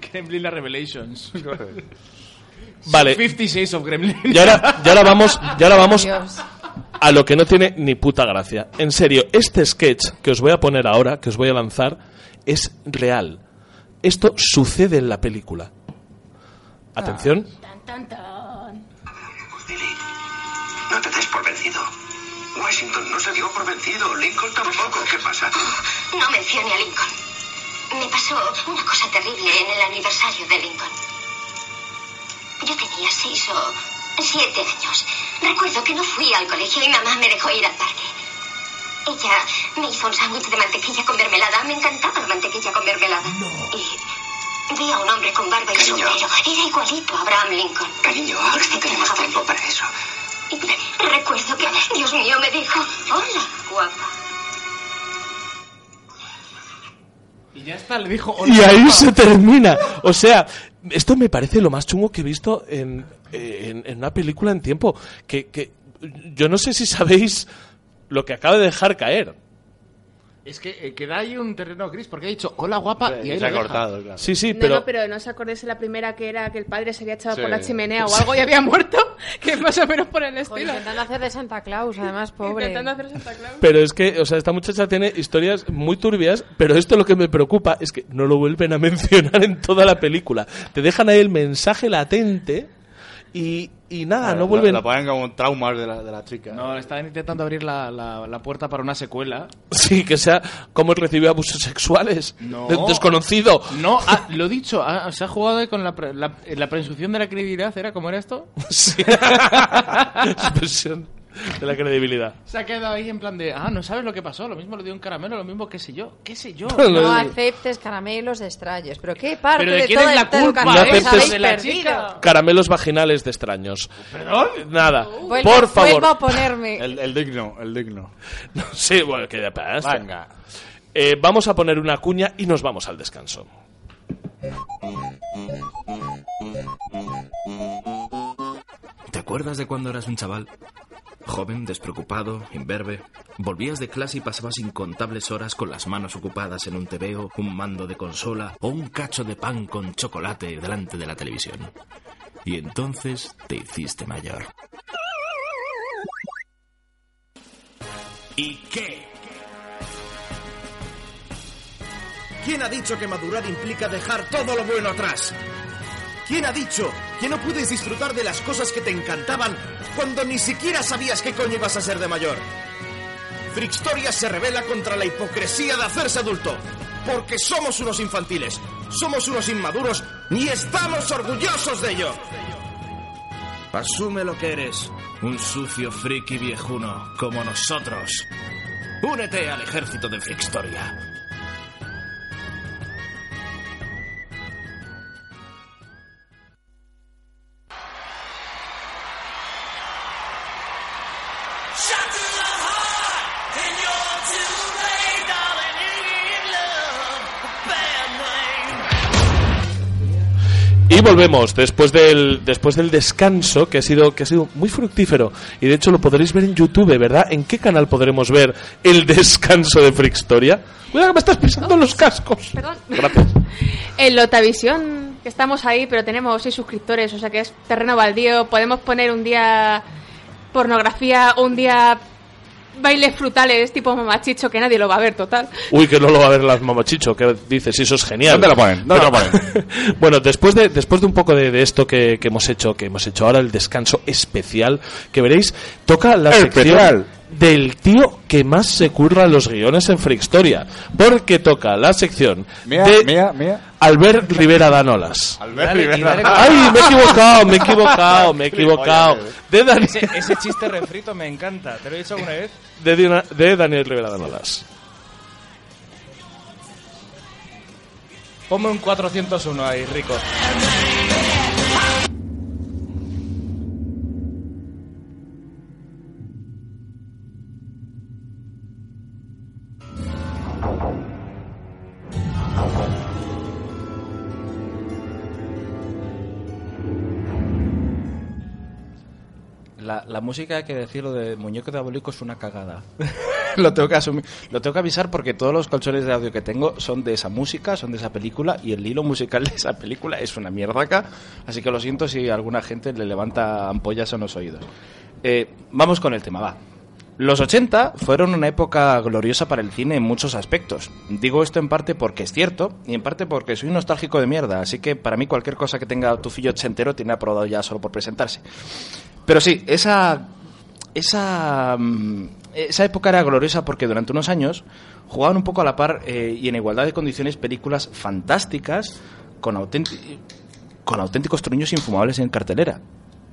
Gremlin Revelations. Vale. 56 of Gremlin. Y ahora, y ahora vamos, y ahora vamos Dios. a lo que no tiene ni puta gracia. En serio, este sketch que os voy a poner ahora, que os voy a lanzar, es real. Esto sucede en la película. Atención. Tan, tan, tan. Washington no se dio por vencido. Lincoln tampoco. ¿Qué pasa? No mencione a Lincoln. Me pasó una cosa terrible en el aniversario de Lincoln. Yo tenía seis o siete años. Recuerdo que no fui al colegio y mamá me dejó ir al parque. Ella me hizo un sándwich de mantequilla con mermelada. Me encantaba la mantequilla con mermelada. Y vi a un hombre con barba y Cariño. sombrero. Era igualito a Abraham Lincoln. Cariño, ahora no tenemos tiempo para eso. Y recuerdo que, Dios mío, me dijo, hola, guapa. Y ya está, le dijo. Y ahí se termina. O sea, esto me parece lo más chungo que he visto en, en- en una película en tiempo. Que, que yo no sé si sabéis lo que acaba de dejar caer. Es que eh, queda ahí un terreno gris porque ha dicho hola guapa y ahí lo deja. Sí, sí, no, pero no, pero no os acordáis de la primera que era que el padre se había echado Sí. por la chimenea o Sí. algo y había muerto, que es más o menos por el Joder, estilo. intentando hacer de Santa Claus, además, pobre. Intentando hacer Santa Claus. Pero es que, o sea, esta muchacha tiene historias muy turbias, pero esto lo que me preocupa es que no lo vuelven a mencionar en toda la película. Te dejan ahí el mensaje latente y, y nada, no vuelven... Lo ponen como traumas de la, de la chica. No, estaban intentando abrir la, la, la puerta para una secuela. Sí, que sea cómo recibió abusos sexuales No. de un desconocido. No, ah, lo dicho, ah, se ha jugado ahí con la, pre- la, la presunción de la credibilidad, ¿era cómo era esto? Sí. De la credibilidad. Se ha quedado ahí en plan de, ah, no sabes lo que pasó, lo mismo le dio un caramelo, lo mismo qué sé yo, qué sé yo. No aceptes caramelos de extraños. ¿Pero qué parte ¿Pero de de, quién toda es la culpa? No aceptes- de la? Caramelos vaginales de extraños. ¿Perdón? Nada. Por favor. Vuelvo a ponerme. El, el digno, el digno. Sí, bueno, que ya pasa. Venga. Eh, vamos a poner una cuña y nos vamos al descanso. ¿Te acuerdas de cuando eras un chaval? Joven, despreocupado, imberbe. Volvías de clase y pasabas incontables horas con las manos ocupadas en un tebeo, un mando de consola o un cacho de pan con chocolate delante de la televisión. Y entonces te hiciste mayor. ¿Y qué? ¿Quién ha dicho que madurar implica dejar todo lo bueno atrás? ¿Quién ha dicho que no puedes disfrutar de las cosas que te encantaban cuando ni siquiera sabías qué coño ibas a ser de mayor? Frixtoria se revela contra la hipocresía de hacerse adulto. Porque somos unos infantiles, somos unos inmaduros y estamos orgullosos de ello. Asume lo que eres, un sucio friki viejuno como nosotros. Únete al ejército de Frixtoria. Y volvemos después del después del descanso que ha sido que ha sido muy fructífero y de hecho lo podréis ver en YouTube, ¿verdad? ¿En qué canal podremos ver el descanso de Frixtoria? Cuidado que me estás pisando los cascos. Perdón. Gracias. En Lotavisión, que estamos ahí, pero tenemos 6 suscriptores, o sea que es terreno baldío. Podemos poner un día pornografía, un día bailes frutales tipo mamachicho, que nadie lo va a ver, total. Uy, que no lo va a ver las mamachicho, que dices, eso es genial. ¿Dónde lo ponen? ¿Dónde lo ponen? bueno, después de, después de un poco de, de esto que, que hemos hecho, que hemos hecho ahora el descanso especial, que veréis, toca la Especial. sección del tío que más se curra los guiones en Frixtoria, porque toca la sección Mía, de mía, mía. Albert Rivera Danolas. Albert Rivera. Ay, me he equivocado, me he equivocado, me he equivocado. De, Dani- Ese, ese chiste refrito me encanta, ¿te lo he dicho alguna vez? De, Dina- de Daniel Rivera Danolas. Ponme un 401 ahí, rico. La, la música, hay que decirlo, de Muñeco Diabólico es una cagada. lo tengo que asumir, lo tengo que avisar porque todos los colchones de audio que tengo son de esa música, son de esa película y el hilo musical de esa película es una mierda acá, así que lo siento si alguna gente le levanta ampollas en los oídos. Eh, vamos con el tema, va. Los 80 fueron una época gloriosa para el cine en muchos aspectos. Digo esto en parte porque es cierto y en parte porque soy nostálgico de mierda, así que para mí cualquier cosa que tenga tu fillo ochentero tiene aprobado ya solo por presentarse. Pero sí, esa esa mm, esa época era gloriosa porque durante unos años jugaban un poco a la par eh, y en igualdad de condiciones películas fantásticas con, con auténticos truños infumables en cartelera.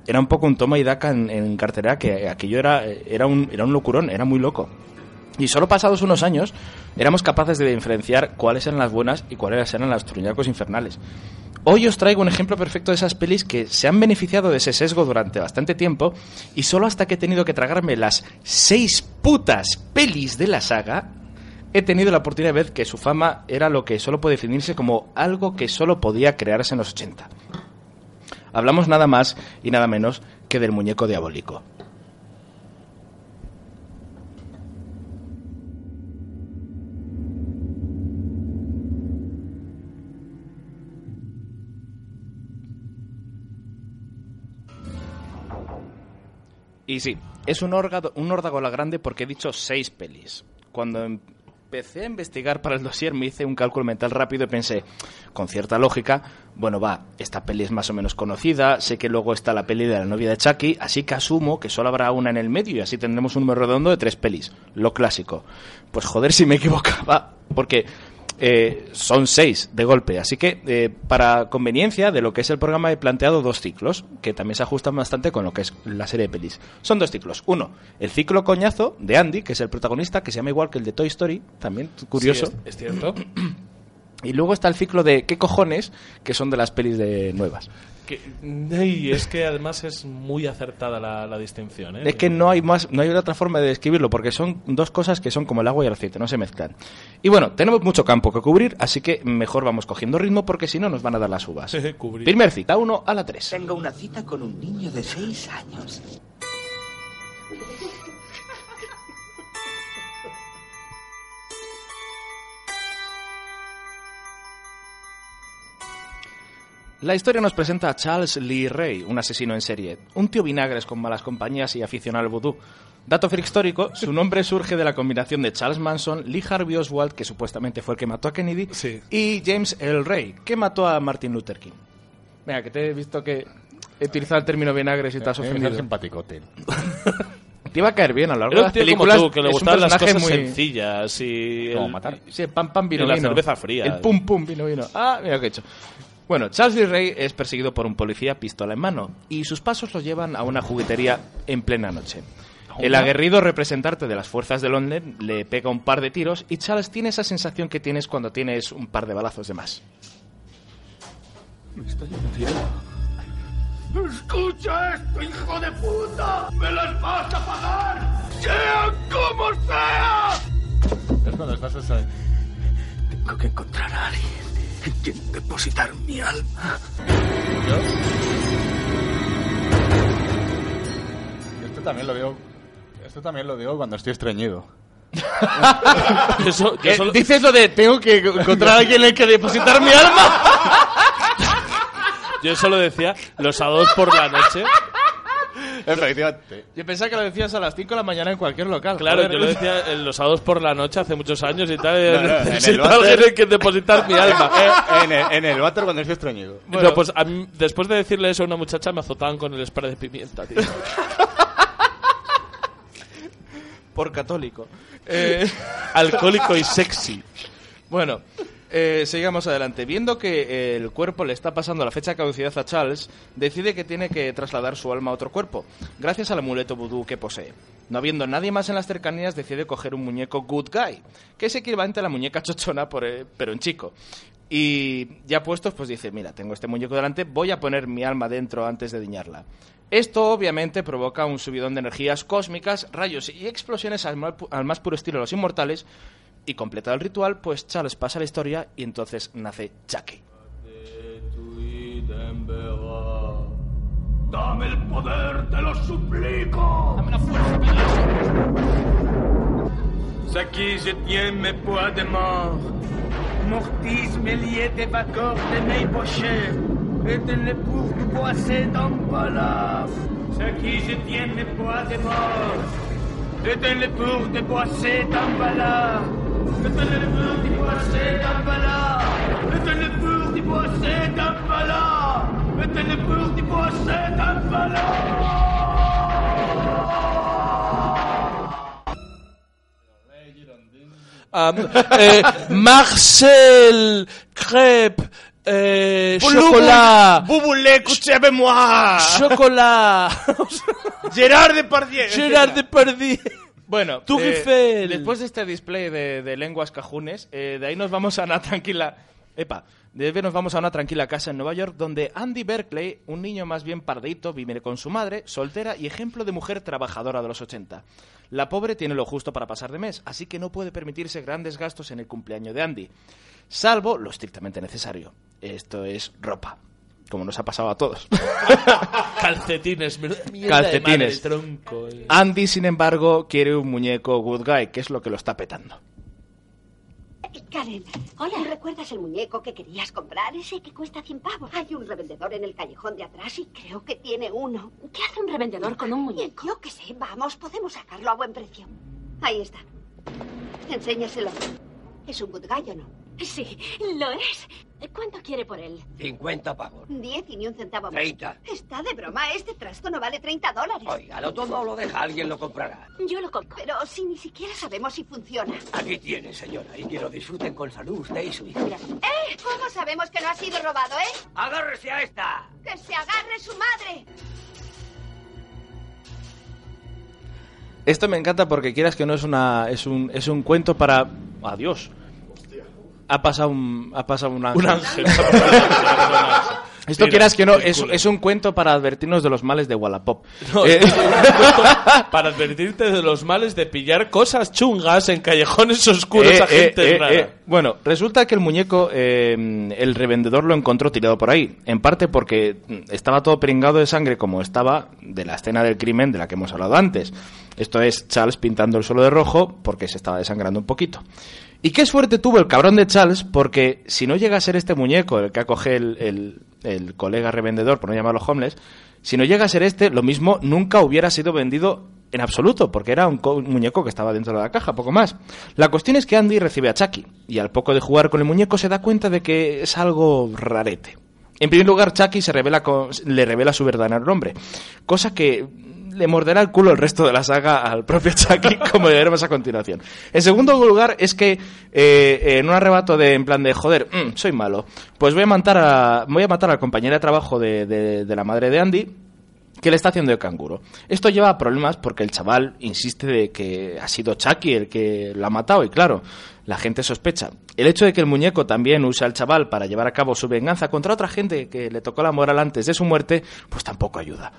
Era un poco un toma y daca en, cartelera que aquello era, era, un, era un locurón, era muy loco. Y solo pasados unos años éramos capaces de diferenciar cuáles eran las buenas y cuáles eran las truñacos infernales. Hoy os traigo un ejemplo perfecto de esas pelis que se han beneficiado de ese sesgo durante bastante tiempo y solo hasta que he tenido que tragarme las seis putas pelis de la saga he tenido la oportunidad de ver que su fama era lo que solo puede definirse como algo que solo podía crearse en los 80. Hablamos nada más y nada menos que del muñeco diabólico. Y sí, es un órgano, un órdago a la grande porque he dicho seis pelis. Cuando empecé a investigar para el dossier me hice un cálculo mental rápido y pensé, con cierta lógica, bueno, va, esta peli es más o menos conocida, sé que luego está la peli de la novia de Chucky, así que asumo que solo habrá una en el medio y así tendremos un número redondo de tres pelis, lo clásico. Pues joder si me equivocaba, porque eh, son seis de golpe. Así que, eh, para conveniencia de lo que es el programa, he planteado dos ciclos, que también se ajustan bastante con lo que es la serie de pelis. Son dos ciclos. Uno, el ciclo coñazo de Andy, que es el protagonista, que se llama igual que el de Toy Story, también curioso. Sí, es, es cierto. Y luego está el ciclo de ¿Qué cojones? que son de las pelis de nuevas. Que, y es que además es muy acertada la, la distinción. ¿eh? Es que no hay más, no hay otra forma de describirlo, porque son dos cosas que son como el agua y el aceite, no se mezclan. Y bueno, tenemos mucho campo que cubrir, así que mejor vamos cogiendo ritmo, porque si no nos van a dar las uvas. Primer cita, uno a la tres. Tengo una cita con un niño de seis años. La historia nos presenta a Charles Lee Ray, un asesino en serie, un tío vinagres con malas compañías y aficionado al vudú. Dato freak histórico, su nombre surge de la combinación de Charles Manson, Lee Harvey Oswald, que supuestamente fue el que mató a Kennedy, y James L. Ray, que mató a Martin Luther King. Venga, que te he visto que he utilizado el término vinagres y te has Eh, eh, ofendido. es simpático, tío. Te iba a caer bien a lo largo de las tío como películas. tú, que le es un gustaban las personaje cosas muy- sencillas y... Como el- matar. Sí, el pam pam vino y la vino. cerveza fría. El pum pum vino vino. Ah, mira lo que he hecho. Bueno, Charles Lee Ray es perseguido por un policía pistola en mano y sus pasos los llevan a una juguetería en plena noche. El aguerrido representante de las fuerzas de London le pega un par de tiros y Charles tiene esa sensación que tienes cuando tienes un par de balazos de más. Me estoy hundiendo. ¡Escucha esto, hijo de puta! ¡Me las vas a pagar! ¡Sea como sea! Es cuando estás esa... Tengo que encontrar a alguien en quien depositar mi alma. Yo esto también lo digo... Esto también lo digo cuando estoy estreñido. Eso- yo Eh, solo- Dices lo de tengo que encontrar a alguien en el que depositar mi alma. Yo solo decía los sábados por la noche. Efectivamente. Yo pensaba que lo decías a las 5 de la mañana en cualquier local. Claro, joder. yo lo decía en los sábados por la noche hace muchos años y tal. No, no, en el necesito váter- alguien en que depositar mi alma. En, el, en el váter cuando estoy estreñido. Bueno, pues a mí, después de decirle eso a una muchacha me azotaban con el spray de pimienta, tío. Por católico. Eh, Alcohólico y sexy. Bueno, eh, sigamos adelante. Viendo que el cuerpo le está pasando la fecha de caducidad a Charles, decide que tiene que trasladar su alma a otro cuerpo, gracias al amuleto vudú que posee. No habiendo nadie más en las cercanías, decide coger un muñeco Good Guy, que es equivalente a la muñeca chochona, por, eh, pero en chico. Y ya puestos, pues dice, mira, tengo este muñeco delante, voy a poner mi alma dentro antes de diñarla. Esto obviamente provoca un subidón de energías cósmicas, rayos y explosiones al más puro estilo de los inmortales, y completado el ritual, pues Charles pasa la historia y entonces nace Chucky. Dame el poder, te lo suplico. Dame la fuerza, Ce qui je tiens mes poids de mort. Mortis me lié des vacances de mes pochets. Et de que boisser dans palaf. Ce qui je tiens mes poids de mort. Et de ne pour de boisser dans palaf. Et de ne pour de boisser dans palaf. Et de ne pour de boisser dans palaf. Et de ne pour de boisser dans palaf. Am, eh, Marcel, crêpe, eh, chocolat, avec moi chocolat, Gerard Depardieu. Gerard Depardieu. Bueno, eh, después de este display de, de lenguas cajunes, eh, de ahí nos vamos a una tranquila... Epa, de ahí nos vamos a una tranquila casa en Nueva York donde Andy Berkeley, un niño más bien pardito, vive con su madre, soltera y ejemplo de mujer trabajadora de los 80. La pobre tiene lo justo para pasar de mes, así que no puede permitirse grandes gastos en el cumpleaños de Andy, salvo lo estrictamente necesario. Esto es ropa, como nos ha pasado a todos. Calcetines, mierda de Calcetines. madre, tronco. eh. Andy, sin embargo, quiere un muñeco good guy, que es lo que lo está petando. Karen, hola. ¿Recuerdas el muñeco que querías comprar? Ese que cuesta 100 pavos. Hay un revendedor en el callejón de atrás y creo que tiene uno. ¿Qué hace un revendedor con un muñeco? Yo qué sé, vamos, podemos sacarlo a buen precio. Ahí está. Enséñaselo. ¿Es un good guy o no? Sí, lo es. ¿Cuánto quiere por él? 50 pavos. Diez y ni un centavo más. 30. Está de broma. Este trasto no vale 30 dólares. Oiga, todo lo deja, alguien lo comprará. Yo lo compro. Pero si ni siquiera sabemos si funciona. Aquí tiene, señora, y que lo disfruten con salud usted y su hija. ¿Eh? ¿Cómo sabemos que no ha sido robado, eh? ¡Agárrese a esta! ¡Que se agarre su madre! Esto me encanta porque quieras que no es una es un, es un cuento para adiós. Ha pasado un ha pasado un ángel. Un ángel. Esto Mira, quieras que no es, es un cuento para advertirnos de los males de Wallapop. No, Eh, es un cuento para advertirte de los males de pillar cosas chungas en callejones oscuros Eh, a gente eh, rara. eh. Bueno, resulta que el muñeco, eh, el revendedor lo encontró tirado por ahí. En parte porque estaba todo pringado de sangre como estaba de la escena del crimen de la que hemos hablado antes. Esto es Charles pintando el suelo de rojo porque se estaba desangrando un poquito. Y qué suerte tuvo el cabrón de Charles porque si no llega a ser este muñeco el que acoge el, el- colega revendedor, por no llamarlo homeless, si no llega a ser este, lo mismo nunca hubiera sido vendido en absoluto, porque era un, un muñeco que estaba dentro de la caja, poco más. La cuestión es que Andy recibe a Chucky, y al poco de jugar con el muñeco se da cuenta de que es algo rarete. En primer lugar, Chucky se revela con- le revela su verdadero nombre, cosa que le morderá el culo el resto de la saga al propio Chucky, como veremos a continuación. En segundo lugar, es que eh, en un arrebato de, en plan de, joder, mm, soy malo, pues voy a matar a, voy a matar a la compañera de trabajo de, de- la madre de Andy, que le está haciendo de canguro. Esto lleva a problemas porque el chaval insiste de que ha sido Chucky el que lo ha matado y claro, la gente sospecha. El hecho de que el muñeco también usa al chaval para llevar a cabo su venganza contra otra gente que le tocó la moral antes de su muerte, pues tampoco ayuda.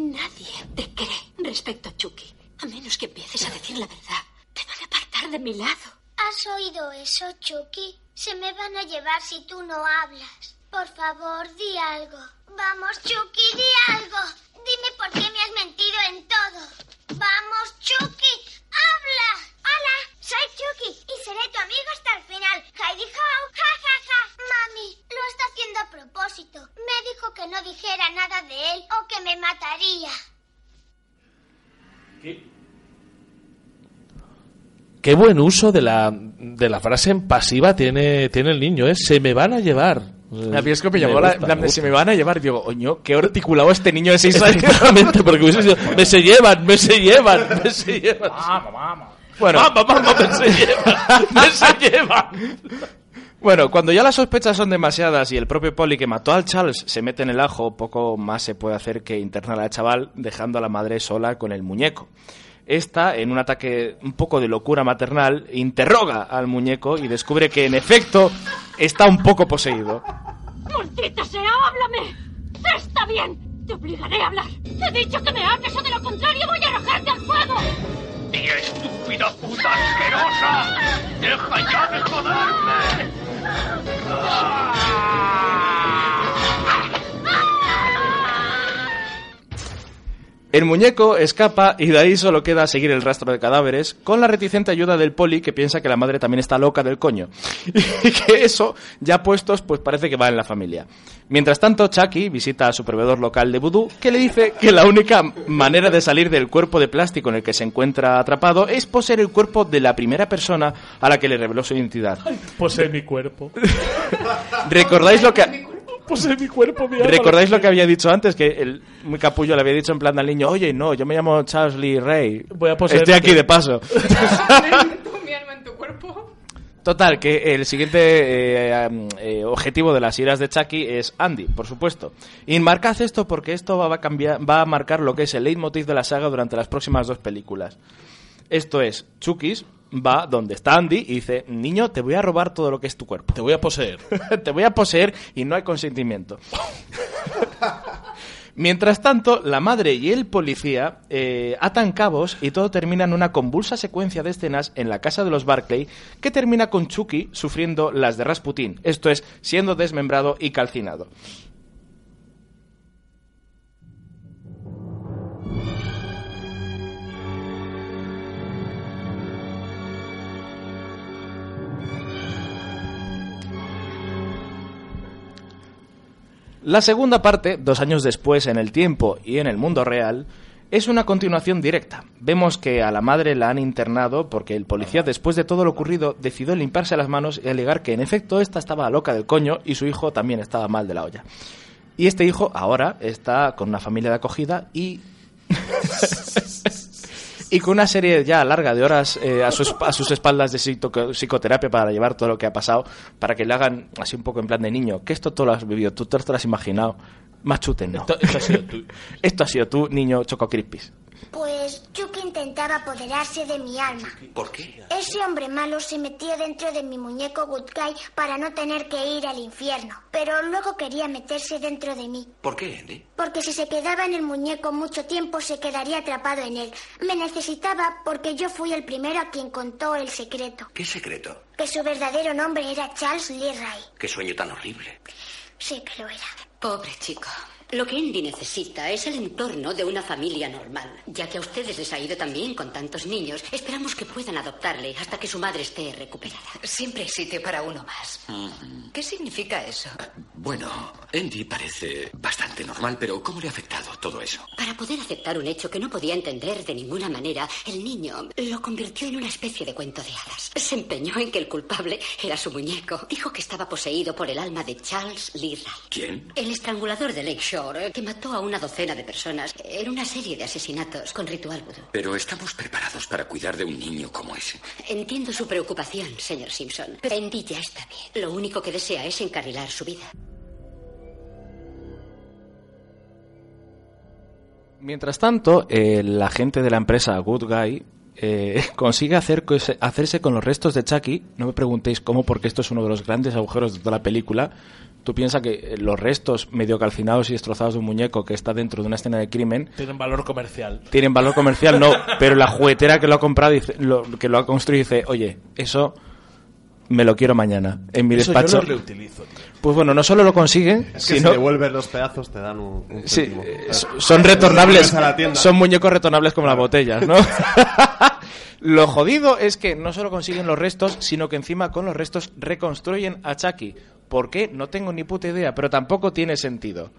Nadie te cree respecto a Chucky. A menos que empieces a decir la verdad. Te van a apartar de mi lado. ¿Has oído eso, Chucky? Se me van a llevar si tú no hablas. Por favor, di algo. Vamos, Chucky, di algo. Dime por qué me has mentido en todo. Vamos, Chucky, habla. Hola, soy Chucky y seré tu amigo hasta el final. Heidi Ho, ja, ja, ja. Mami, lo está haciendo a propósito. Me dijo que no dijera nada de él o que me mataría. Qué buen uso de la, de la frase en pasiva tiene, tiene el niño, ¿eh? Se me van a llevar. La es que me llamó la, gusta, la- me se me van a llevar, digo, oño, qué articulado este niño de 6 años. Porque hubiese sido, me se llevan, me se llevan, me se llevan. Bueno. Mamá, mamá, me se llevan, me se llevan. Bueno, cuando ya las sospechas son demasiadas y el propio Polly que mató al Charles se mete en el ajo, poco más se puede hacer que internar al chaval dejando a la madre sola con el muñeco. Esta, en un ataque un poco de locura maternal, interroga al muñeco y descubre que en efecto está un poco poseído. ¡Maldita sea, háblame! ¡Está bien! ¡Te obligaré a hablar! ¡Te he dicho que me hables o de lo contrario voy a arrojarte al fuego! ¡Y estúpida puta asquerosa! ¡Deja ya de joderme! El muñeco escapa y de ahí solo queda seguir el rastro de cadáveres con la reticente ayuda del poli que piensa que la madre también está loca del coño. Y que eso, ya puestos, pues parece que va en la familia. Mientras tanto, Chucky visita a su proveedor local de vudú que le dice que la única manera de salir del cuerpo de plástico en el que se encuentra atrapado es poseer el cuerpo de la primera persona a la que le reveló su identidad. Posee mi cuerpo. ¿Recordáis lo que... Posee mi cuerpo, mi alma. ¿Recordáis lo que había dicho antes? Que el muy capullo le había dicho en plan al niño, oye, no, yo me llamo Charles Lee Ray. Voy a poseer- Estoy aquí de paso. Mi alma en tu cuerpo. Total, que el siguiente eh, eh, objetivo de las iras de Chucky es Andy, por supuesto. Y marcad esto porque esto va a, cambiar, va a marcar lo que es el leitmotiv de la saga durante las próximas dos películas. Esto es, Chucky va donde está Andy y dice, niño, te voy a robar todo lo que es tu cuerpo. Te voy a poseer. te voy a poseer y no hay consentimiento. Mientras tanto, la madre y el policía eh, atan cabos y todo termina en una convulsa secuencia de escenas en la casa de los Barclay que termina con Chucky sufriendo las de Rasputin, esto es, siendo desmembrado y calcinado. La segunda parte, dos años después en el tiempo y en el mundo real, es una continuación directa. Vemos que a la madre la han internado porque el policía, después de todo lo ocurrido, decidió limpiarse las manos y alegar que en efecto esta estaba loca del coño y su hijo también estaba mal de la olla. Y este hijo ahora está con una familia de acogida y y con una serie ya larga de horas eh, a, sus, a sus espaldas de psico- psicoterapia para llevar todo lo que ha pasado, para que le hagan así un poco en plan de niño, que esto todo lo has vivido, tú todo lo has imaginado. Más chute, no. Esto, esto ha sido tú. Esto ha sido tú, niño Choco Crispis. Pues Chucky intentaba apoderarse de mi alma. ¿Por qué? Ese hombre malo se metió dentro de mi muñeco Good Guy para no tener que ir al infierno. Pero luego quería meterse dentro de mí. ¿Por qué, Andy? Porque si se quedaba en el muñeco mucho tiempo se quedaría atrapado en él. Me necesitaba porque yo fui el primero a quien contó el secreto. ¿Qué secreto? Que su verdadero nombre era Charles Lee Ray. Qué sueño tan horrible. Sí que lo era. Pobre chico. Lo que Andy necesita es el entorno de una familia normal. Ya que a ustedes les ha ido tan bien con tantos niños, esperamos que puedan adoptarle hasta que su madre esté recuperada. Siempre hay sitio para uno más. ¿Qué significa eso? Bueno, Andy parece bastante normal, pero ¿cómo le ha afectado todo eso? Para poder aceptar un hecho que no podía entender de ninguna manera, el niño lo convirtió en una especie de cuento de hadas. Se empeñó en que el culpable era su muñeco. Dijo que estaba poseído por el alma de Charles Lee Ray. ¿Quién? El estrangulador de Lakeshore, que mató a una docena de personas en una serie de asesinatos con ritual vudú. Pero estamos preparados para cuidar de un niño como ese. Entiendo su preocupación, señor Simpson. Pero Andy ya está bien. Lo único que desea es encarrilar su vida. Mientras tanto, eh, la gente de la empresa Good Guy eh, consigue hacer, hacerse con los restos de Chucky. No me preguntéis cómo, porque esto es uno de los grandes agujeros de toda la película. Tú piensas que eh, los restos medio calcinados y destrozados de un muñeco que está dentro de una escena de crimen Tienen valor comercial. tienen valor comercial, no. Pero la juguetera que lo ha comprado, dice, lo, que lo ha construido, dice, oye, eso me lo quiero mañana en mi Eso despacho. yo lo reutilizo, tío. Pues bueno, no solo lo consiguen, Es que sino si devuelves los pedazos te dan un, un Sí, eh, so- son retornables. Son muñecos retornables como las botellas, ¿no? Lo jodido es que no solo consiguen los restos, sino que encima con los restos reconstruyen a Chucky. ¿Por qué? No tengo ni puta idea, pero tampoco tiene sentido.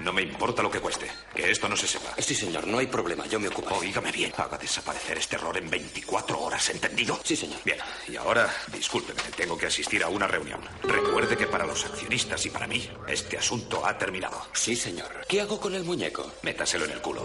No me importa lo que cueste. Que esto no se sepa. Sí, señor, no hay problema, yo me ocupo. Oígame bien. Haga desaparecer este error en 24 horas, ¿entendido? Sí, señor. Bien, y ahora, discúlpeme, tengo que asistir a una reunión. Recuerde que para los accionistas y para mí, este asunto ha terminado. Sí, señor. ¿Qué hago con el muñeco? Métaselo en el culo.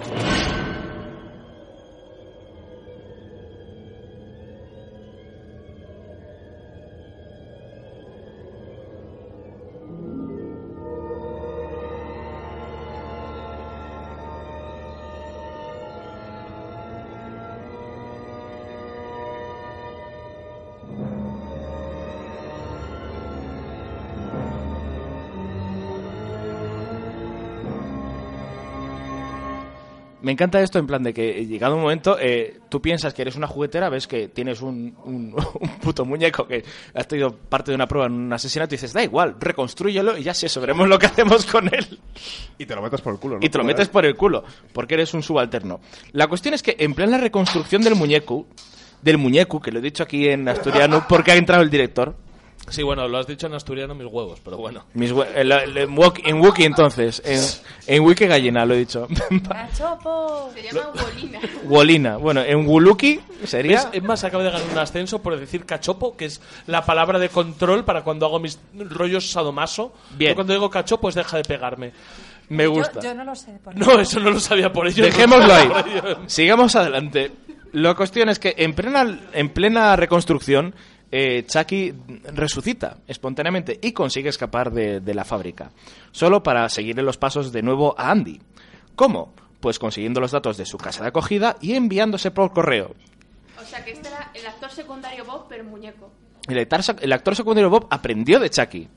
Me encanta esto en plan de que eh, llegado un momento eh, tú piensas que eres una juguetera, ves que tienes un, un, un puto muñeco que has tenido parte de una prueba en un asesinato y dices, da igual, reconstrúyelo y ya sé, veremos lo que hacemos con él. Y te lo metes por el culo, ¿no? Y te lo metes por el culo, porque eres un subalterno. La cuestión es que en plena reconstrucción del muñeco, del muñeco, que lo he dicho aquí en asturiano porque ha entrado el director, Sí, bueno, lo has dicho en asturiano mis huevos, pero bueno. mis hue- en, la- en wok- en Wookiee entonces, en, en Wiki gallina lo he dicho. ¡Cachopo! Se llama Wolina. Wolina, bueno, en Wuluki sería... ¿Ves? Es más, acabo de ganar un ascenso por decir cachopo, que es la palabra de control para cuando hago mis rollos sadomaso. Bien. Yo cuando digo cachopo, pues deja de pegarme. Me gusta. Yo, yo no lo sé. por No, eso no lo sabía por ello. Dejémoslo ahí. Por ello. Sigamos adelante. La cuestión es que en plena, en plena reconstrucción, eh, Chucky resucita espontáneamente y consigue escapar de, de la fábrica. Solo para seguirle los pasos de nuevo a Andy. ¿Cómo? Pues consiguiendo los datos de su casa de acogida y enviándose por correo. O sea que este era el actor secundario Bob, pero muñeco. El actor, el actor secundario Bob aprendió de Chucky.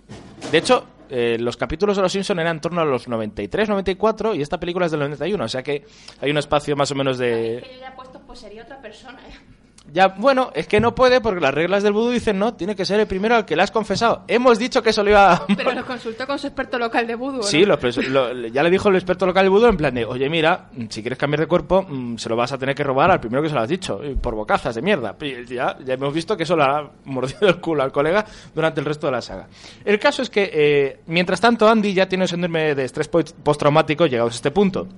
De hecho, eh, los capítulos de Los Simpson eran en torno a los 93, 94 y esta película es del 91, o sea que hay un espacio más o menos de... Que yo ya he puesto, pues sería otra persona. ¿eh? Ya, bueno, es que no puede porque las reglas del vudú dicen no, tiene que ser el primero al que le has confesado. Hemos dicho que eso lo iba a... Pero lo consultó con su experto local de vudú. ¿o Sí, lo lo- ya le dijo el experto local del vudú en plan de, oye, mira, si quieres cambiar de cuerpo, mm, se lo vas a tener que robar al primero que se lo has dicho, por bocazas de mierda. Y ya, ya hemos visto que eso le ha mordido el culo al colega durante el resto de la saga. El caso es que, eh, mientras tanto, Andy ya tiene un síndrome de estrés post- postraumático llegados a este punto.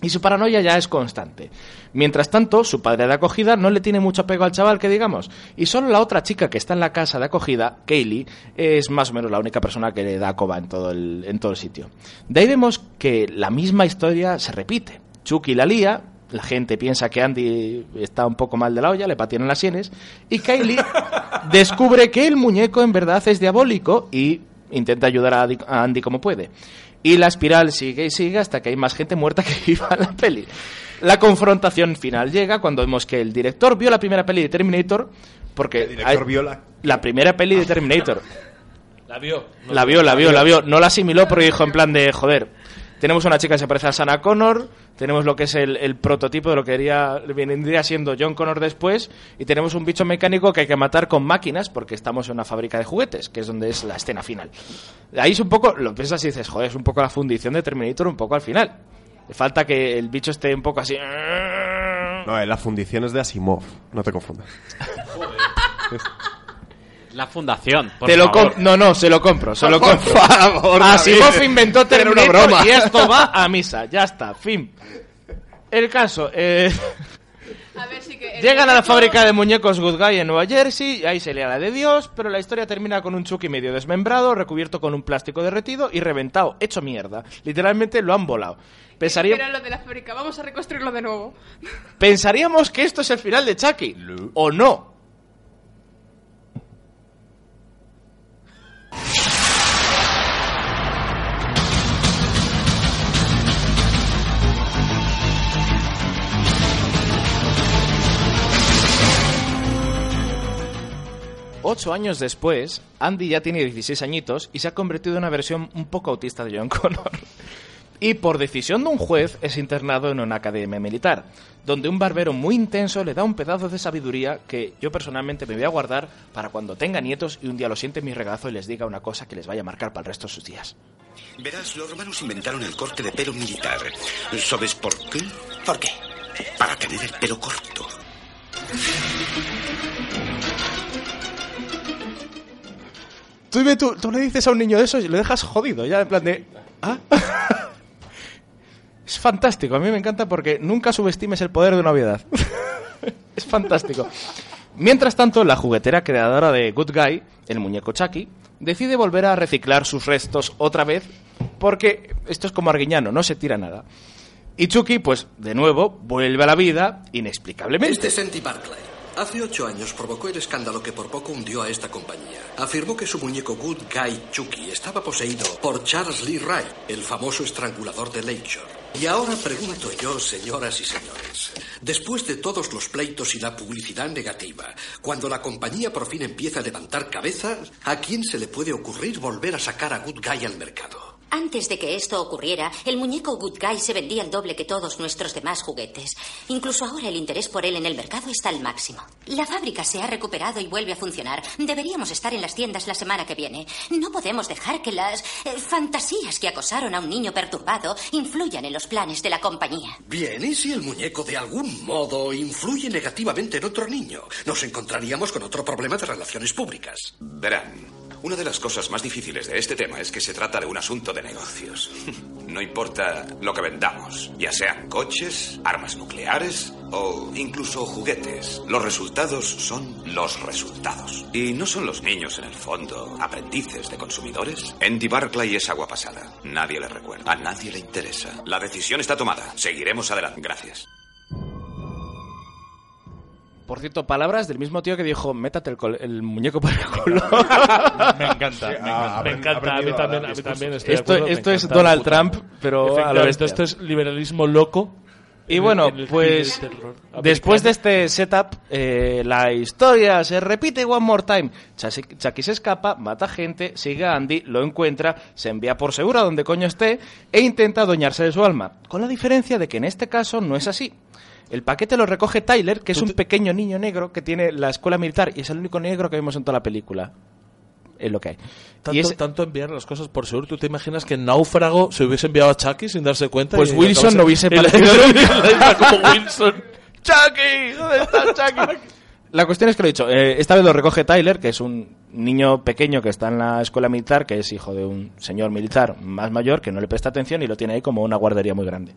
Y su paranoia ya es constante. Mientras tanto, su padre de acogida no le tiene mucho apego al chaval, que digamos. Y solo la otra chica que está en la casa de acogida, Kaylee, es más o menos la única persona que le da coba en todo el, en todo el sitio. De ahí vemos que la misma historia se repite. Chucky la lía, la gente piensa que Andy está un poco mal de la olla, le patinan las sienes, y Kaylee descubre que el muñeco en verdad es diabólico y intenta ayudar a Andy como puede. Y la espiral sigue y sigue hasta que hay más gente muerta que viva en la peli. La confrontación final llega cuando vemos que el director vio la primera peli de Terminator porque El director hay- vio la- la primera peli de Terminator. La vio. No La vio, la vio, la vio. No la asimiló porque dijo en plan de, joder, tenemos una chica que se parece a Sana Connor, tenemos lo que es el, el prototipo de lo que iría- vendría siendo John Connor después, y tenemos un bicho mecánico que hay que matar con máquinas porque estamos en una fábrica de juguetes, que es donde es la escena final. Ahí es un poco, lo piensas y dices, joder, es un poco la fundición de Terminator un poco al final. Falta que el bicho esté un poco así... No, eh, la fundición es de Asimov, no te confundas. La fundación, por Te lo favor. no, no, se lo compro, se lo Por compro. favor, Asimov inventó Era una broma. y esto va a misa, ya está, fin. El caso, eh, A ver si que... el llegan a la fábrica de muñecos Good Guy en Nueva Jersey, y ahí se lía la de Dios, pero la historia termina con un Chucky medio desmembrado, recubierto con un plástico derretido y reventado, hecho mierda. Literalmente lo han volado. Pensaría- Era lo de la fábrica, vamos a reconstruirlo de nuevo. pensaríamos que esto es el final de Chucky, o no. Ocho años después, Andy ya tiene 16 añitos y se ha convertido en una versión un poco autista de John Connor. Y por decisión de un juez es internado en una academia militar, donde un barbero muy intenso le da un pedazo de sabiduría que yo personalmente me voy a guardar para cuando tenga nietos y un día lo siente en mi regazo y les diga una cosa que les vaya a marcar para el resto de sus días. Verás, los romanos inventaron el corte de pelo militar. ¿Sabes por qué? ¿Por qué? Para tener el pelo corto. Tú, tú, le dices a un niño de eso y lo dejas jodido, ya en plan de... ¿Ah? es fantástico, a mí me encanta porque nunca subestimes el poder de una obviedad. es fantástico. Mientras tanto, la juguetera creadora de Good Guy, el muñeco Chucky, decide volver a reciclar sus restos otra vez porque esto es como Arguiñano, no se tira nada. Y Chucky, pues, de nuevo, vuelve a la vida inexplicablemente. Este es Andy Barclay. Hace ocho años provocó el escándalo que por poco hundió a esta compañía. Afirmó que su muñeco Good Guy Chucky estaba poseído por Charles Lee Wright, el famoso estrangulador de Lakeshore. Y ahora pregunto yo, señoras y señores, después de todos los pleitos y la publicidad negativa, cuando la compañía por fin empieza a levantar cabeza, ¿a quién se le puede ocurrir volver a sacar a Good Guy al mercado? Antes de que esto ocurriera, el muñeco Good Guy se vendía el doble que todos nuestros demás juguetes. Incluso ahora el interés por él en el mercado está al máximo. La fábrica se ha recuperado y vuelve a funcionar. Deberíamos estar en las tiendas la semana que viene. No podemos dejar que las eh, fantasías que acosaron a un niño perturbado influyan en los planes de la compañía. Bien, ¿y si el muñeco de algún modo influye negativamente en otro niño? Nos encontraríamos con otro problema de relaciones públicas. Verán, una de las cosas más difíciles de este tema es que se trata de un asunto de negocios. No importa lo que vendamos, ya sean coches, armas nucleares o incluso juguetes. Los resultados son los resultados. Y no son los niños, en el fondo, aprendices de consumidores. Andy Barclay es agua pasada. Nadie le recuerda. A nadie le interesa. La decisión está tomada. Seguiremos adelante. Gracias. Por cierto, palabras del mismo tío que dijo, métate el, col- el muñeco por el culo. Me encanta, me encanta. Me encanta, a mí también, a mí también estoy de Esto, acuerdo, me esto es encanta. Donald Trump, pero a lo Efectivamente, bestia. Esto es liberalismo loco. Y en- bueno, el pues terror después de este setup, eh, la historia se repite one more time. Chucky se escapa, mata gente, sigue a Andy, lo encuentra, se envía por seguro a donde coño esté e intenta adueñarse de su alma. Con la diferencia de que en este caso no es así. El paquete lo recoge Tyler, que es un pequeño niño negro que tiene la escuela militar y es el único negro que vemos en toda la película. Es lo que hay. Tanto, y es- tanto enviar las cosas por seguro. ¿Tú te imaginas que en Náufrago se hubiese enviado a Chucky sin darse cuenta? Pues y Wilson no hubiese isla como Wilson. ¡Chucky! ¿Dónde está Chucky? La cuestión es que lo he dicho. eh, esta vez lo recoge Tyler, que es un niño pequeño que está en la escuela militar, que es hijo de un señor militar más mayor que no le presta atención y lo tiene ahí como una guardería muy grande.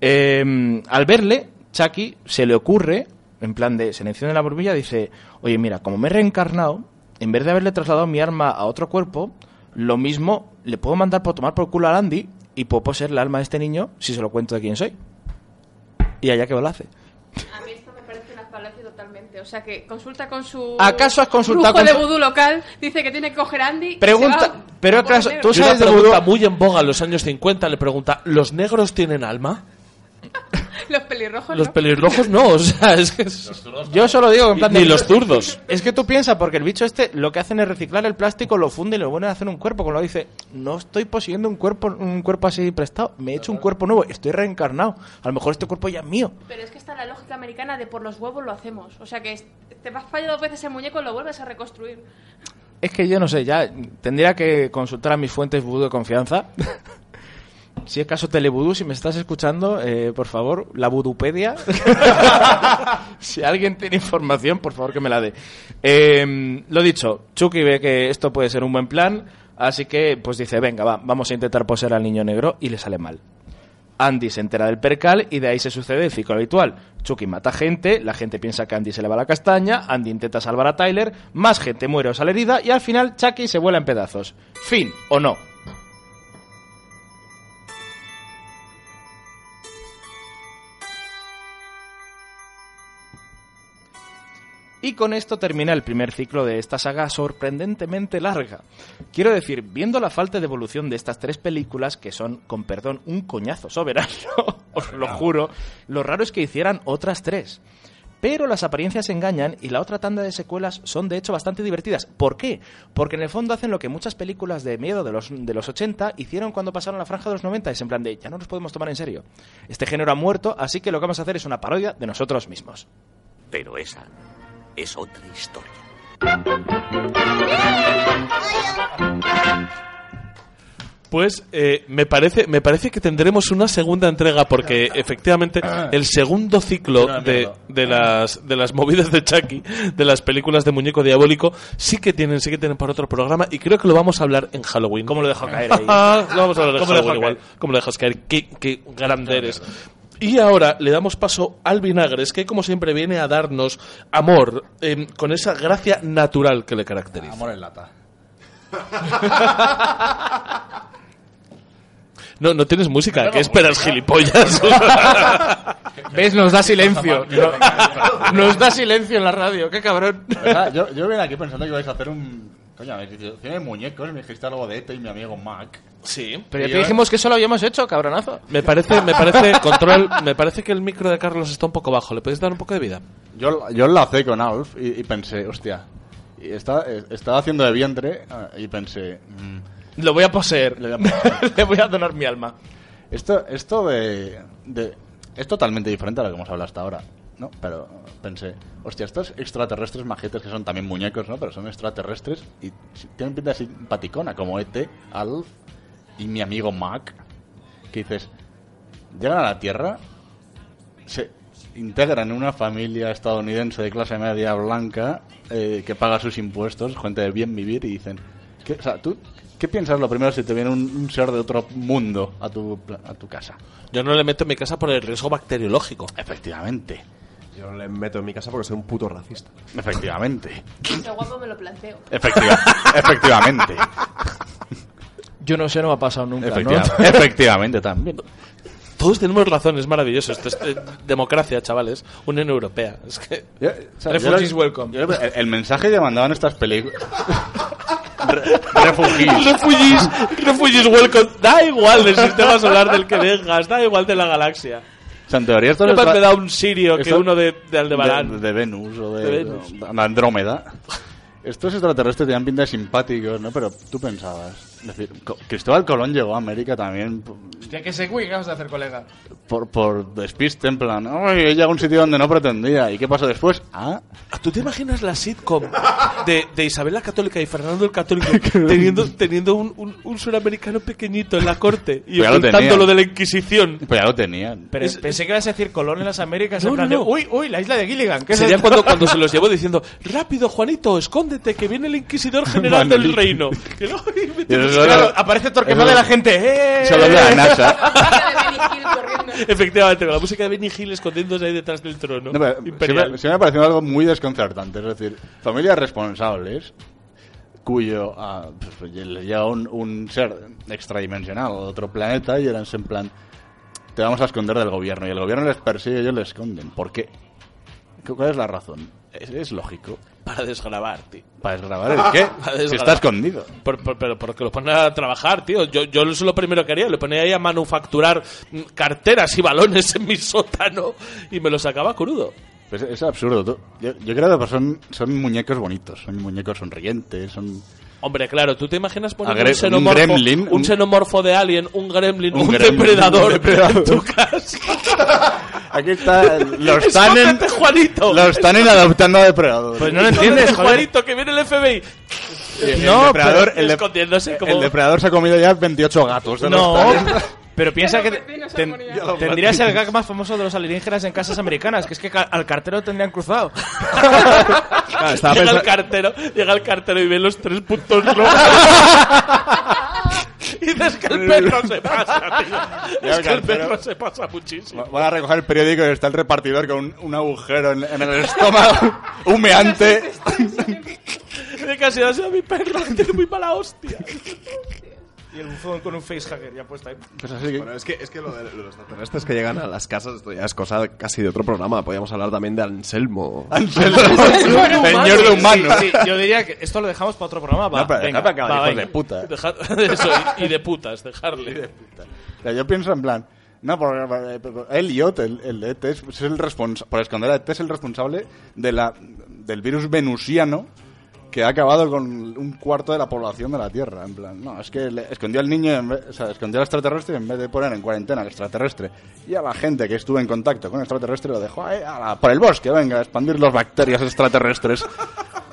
Eh, al verle, Chucky se le ocurre, en plan de se le enciende la borbilla, dice: Oye, mira, como me he reencarnado, en vez de haberle trasladado mi arma a otro cuerpo, lo mismo le puedo mandar por tomar por culo a Andy y puedo poseer el alma de este niño si se lo cuento de quién soy. Y allá que lo hace. A mí esto me parece una falacia totalmente. O sea que consulta con su. ¿Acaso has consultado con de vudú local. Dice que tiene que coger a Andy. y Pregunta- se va pero acaso-. ¿tú sabes de pregunta vudú? muy en boga en los años 50 le pregunta, ¿los negros tienen alma? Los pelirrojos. Los ¿no? pelirrojos no, o sea, es que... es- Yo solo digo en plan Ni de- los zurdos. Es que tú piensas, porque el bicho este lo que hacen es reciclar el plástico, lo funde y lo vuelven a hacer un cuerpo. Como lo dice, no estoy poseyendo un cuerpo, un cuerpo así prestado, me he hecho un cuerpo nuevo, estoy reencarnado. A lo mejor este cuerpo ya es mío. Pero es que está la lógica americana de por los huevos lo hacemos. O sea que es- te vas fallado dos veces el muñeco y lo vuelves a reconstruir. Es que yo no sé, ya tendría que consultar a mis fuentes vudú de confianza. Si es caso Televudú, si me estás escuchando, eh, por favor, la Vudupedia. si alguien tiene información, por favor que me la dé. Eh, lo dicho, Chucky ve que esto puede ser un buen plan, así que pues dice, venga, va, vamos a intentar poseer al niño negro y le sale mal. Andy se entera del percal y de ahí se sucede el ciclo habitual. Chucky mata gente, la gente piensa que Andy se le va la castaña, Andy intenta salvar a Tyler, más gente muere o sale herida y al final Chucky se vuela en pedazos. Fin, ¿o no? Y con esto termina el primer ciclo de esta saga sorprendentemente larga. Quiero decir, viendo la falta de evolución de estas tres películas, que son, con perdón, un coñazo soberano, os lo juro, lo raro es que hicieran otras tres. Pero las apariencias engañan y la otra tanda de secuelas son de hecho bastante divertidas. ¿Por qué? Porque en el fondo hacen lo que muchas películas de miedo de los, de los 80 hicieron cuando pasaron la franja de los 90. Es en plan de, ya no nos podemos tomar en serio. Este género ha muerto, así que lo que vamos a hacer es una parodia de nosotros mismos. Pero esa es otra historia. Pues eh, me parece me parece que tendremos una segunda entrega porque efectivamente el segundo ciclo de, de las de las movidas de Chucky, de las películas de muñeco diabólico, sí que tienen sí que tienen para otro programa y creo que lo vamos a hablar en Halloween. ¿Cómo lo dejo caer ahí? lo vamos a hablar en ¿Cómo lo dejo Halloween igual. ¿Cómo lo dejas caer? Qué, qué grande eres. Y ahora le damos paso al Vinagres, que como siempre viene a darnos amor, eh, con esa gracia natural que le caracteriza. Amor en lata. No, no tienes música. ¿Qué esperas, gilipollas? ¿Ves? Nos da silencio. No- nos da silencio en la radio. ¡Qué cabrón! ¿Verdad? Yo, yo venía aquí pensando que ibais a hacer un. Coño, me dijiste, tiene muñecos, me dijiste algo de Eto y mi amigo Mac. Sí. Pero ya te dijimos que eso lo habíamos hecho, cabronazo. Me parece, me parece, control, me parece que el micro de Carlos está un poco bajo. ¿Le podéis dar un poco de vida? Yo, yo enlacé con Alf y, y pensé, hostia. Y estaba, estaba haciendo de vientre eh, y pensé, mm, Lo voy a poseer. Le voy a donar mi alma. Esto, esto de, de- Es totalmente diferente a lo que hemos hablado hasta ahora, ¿no? Pero pensé, hostia, estos extraterrestres majetes que son también muñecos, ¿no? Pero son extraterrestres y tienen pinta simpaticona, como ET, Alf y mi amigo Mac, que dices, llegan a la Tierra, se integran en una familia estadounidense de clase media blanca eh, que paga sus impuestos, gente de bien vivir, y dicen, ¿qué, o sea, ¿tú qué piensas lo primero si te viene un, un ser de otro mundo a tu, a tu casa? Yo no le meto en mi casa por el riesgo bacteriológico. Efectivamente. Yo no le meto en mi casa porque soy un puto racista. Efectivamente. Qué guapo me lo planteo. Efectiva- efectivamente. Yo no sé, no me ha pasado nunca. Efectivamente también. Todos tenemos razón, es maravilloso. Esto es eh, democracia, chavales. Unión Europea. Es que... Yo- o sea, Refugees yo- welcome. yo- el, el mensaje que mandaban estas películas. Refugees. Refugees, refugees welcome. Da igual del sistema solar del que vengas, da igual de la galaxia. Sea, en teoría esto No es más extra- me da un sirio que uno de, de Aldebarán. De, de Venus o de, De Venus. Andrómeda. Estos extraterrestres tenían pinta de simpáticos, ¿no? Pero tú pensabas. Es decir, Cristóbal Colón llegó a América también Hostia, que se ¿qué vas a hacer, colega? por, por despiste, en plan, ¡ay, he llegado a un sitio donde no pretendía! ¿Y qué pasó después? Ah, ¿Tú te imaginas la sitcom de, de Isabel la Católica y Fernando el Católico teniendo, teniendo un, un, un suramericano pequeñito en la corte y Pues lo ocultando tenían. lo de la Inquisición? pues ya lo tenían. Pero Es- pensé que ibas a decir Colón en las Américas. No, en plan no, de, uy, uy, la isla de Gilligan. ¿qué Sería cuando, cuando se los llevó diciendo, rápido Juanito, escóndete, que viene el Inquisidor General del Manolito. Reino. Que no, y Claro, aparece Torquemada de la gente. ¡Eh! La NASA. Efectivamente, con la música de Benny Hill escondiéndose ahí detrás del trono. No, pero siempre me ha parecido algo muy desconcertante. Es decir, familias responsables cuyo ah, pues, llega un, un ser extradimensional de otro planeta y eran en plan te vamos a esconder del gobierno y el gobierno les persigue y ellos les esconden. ¿Por qué? ¿Cu- ¿Cuál es la razón? Es, es lógico. Para desgrabar, tío. ¿Para desgrabar el qué? Para si desgrabar. está escondido. Por- por- pero porque lo ponen a trabajar, tío. Yo, yo eso es lo primero que haría. Le ponía ahí a manufacturar mm, carteras y balones en mi sótano y me lo sacaba crudo. Pues es absurdo. tú. Yo, yo creo que son, son muñecos bonitos, son muñecos sonrientes, son... Hombre, claro, ¿tú te imaginas poner Agre- un xenomorfo, un gremlin, un un- xenomorfo de alien, un gremlin, un, gremlin, depredador, un depredador. en tu casa? Aquí está, los están en, Escóndete, Juanito. los están en adoptando a depredadores. Pues no lo entiendes. Juanito, que viene el FBI. El No, depredador, pero- el, de- escondiéndose como... el depredador se ha comido ya 28 gatos. de No. Pero piensa que ten- tendrías el gag más famoso de los alienígenas en casas americanas, que es que ca- al cartero tendrían cruzado. Claro, estaba llega el pensando- cartero, llega el cartero y ve los tres puntos rojos. y dices que el perro se pasa, tío. Ya, Es que el cartero. perro se pasa muchísimo. Van a recoger el periódico y está el repartidor con un, un agujero en, en el estómago, humeante. De casi ha sido mi perro, tiene muy mala hostia. Y el bufón con un facehugger ya puesto ahí. Pues así que- Bueno, es que, es que lo de los extraterrestres que llegan a las casas, esto ya es cosa casi de otro programa. Podríamos hablar también de Anselmo. Anselmo, señor de humano. Sí, sí, yo diría que esto lo dejamos para otro programa. Va, No, pero venga, acabar, va, hijos de puta. Eso, y, y de putas, dejarle. O sea, yo pienso en plan, no, porque porque Elliot, el, el de ET, es, es el responsable, por esconder a ET, es el responsable de la, del virus venusiano que ha acabado con un cuarto de la población de la Tierra. En plan, no, es que le escondió al niño, en vez- o sea, escondió al extraterrestre en vez de poner en cuarentena al extraterrestre. Y a la gente que estuvo en contacto con el extraterrestre lo dejó ahí, ala, por el bosque, venga, a expandir las bacterias extraterrestres.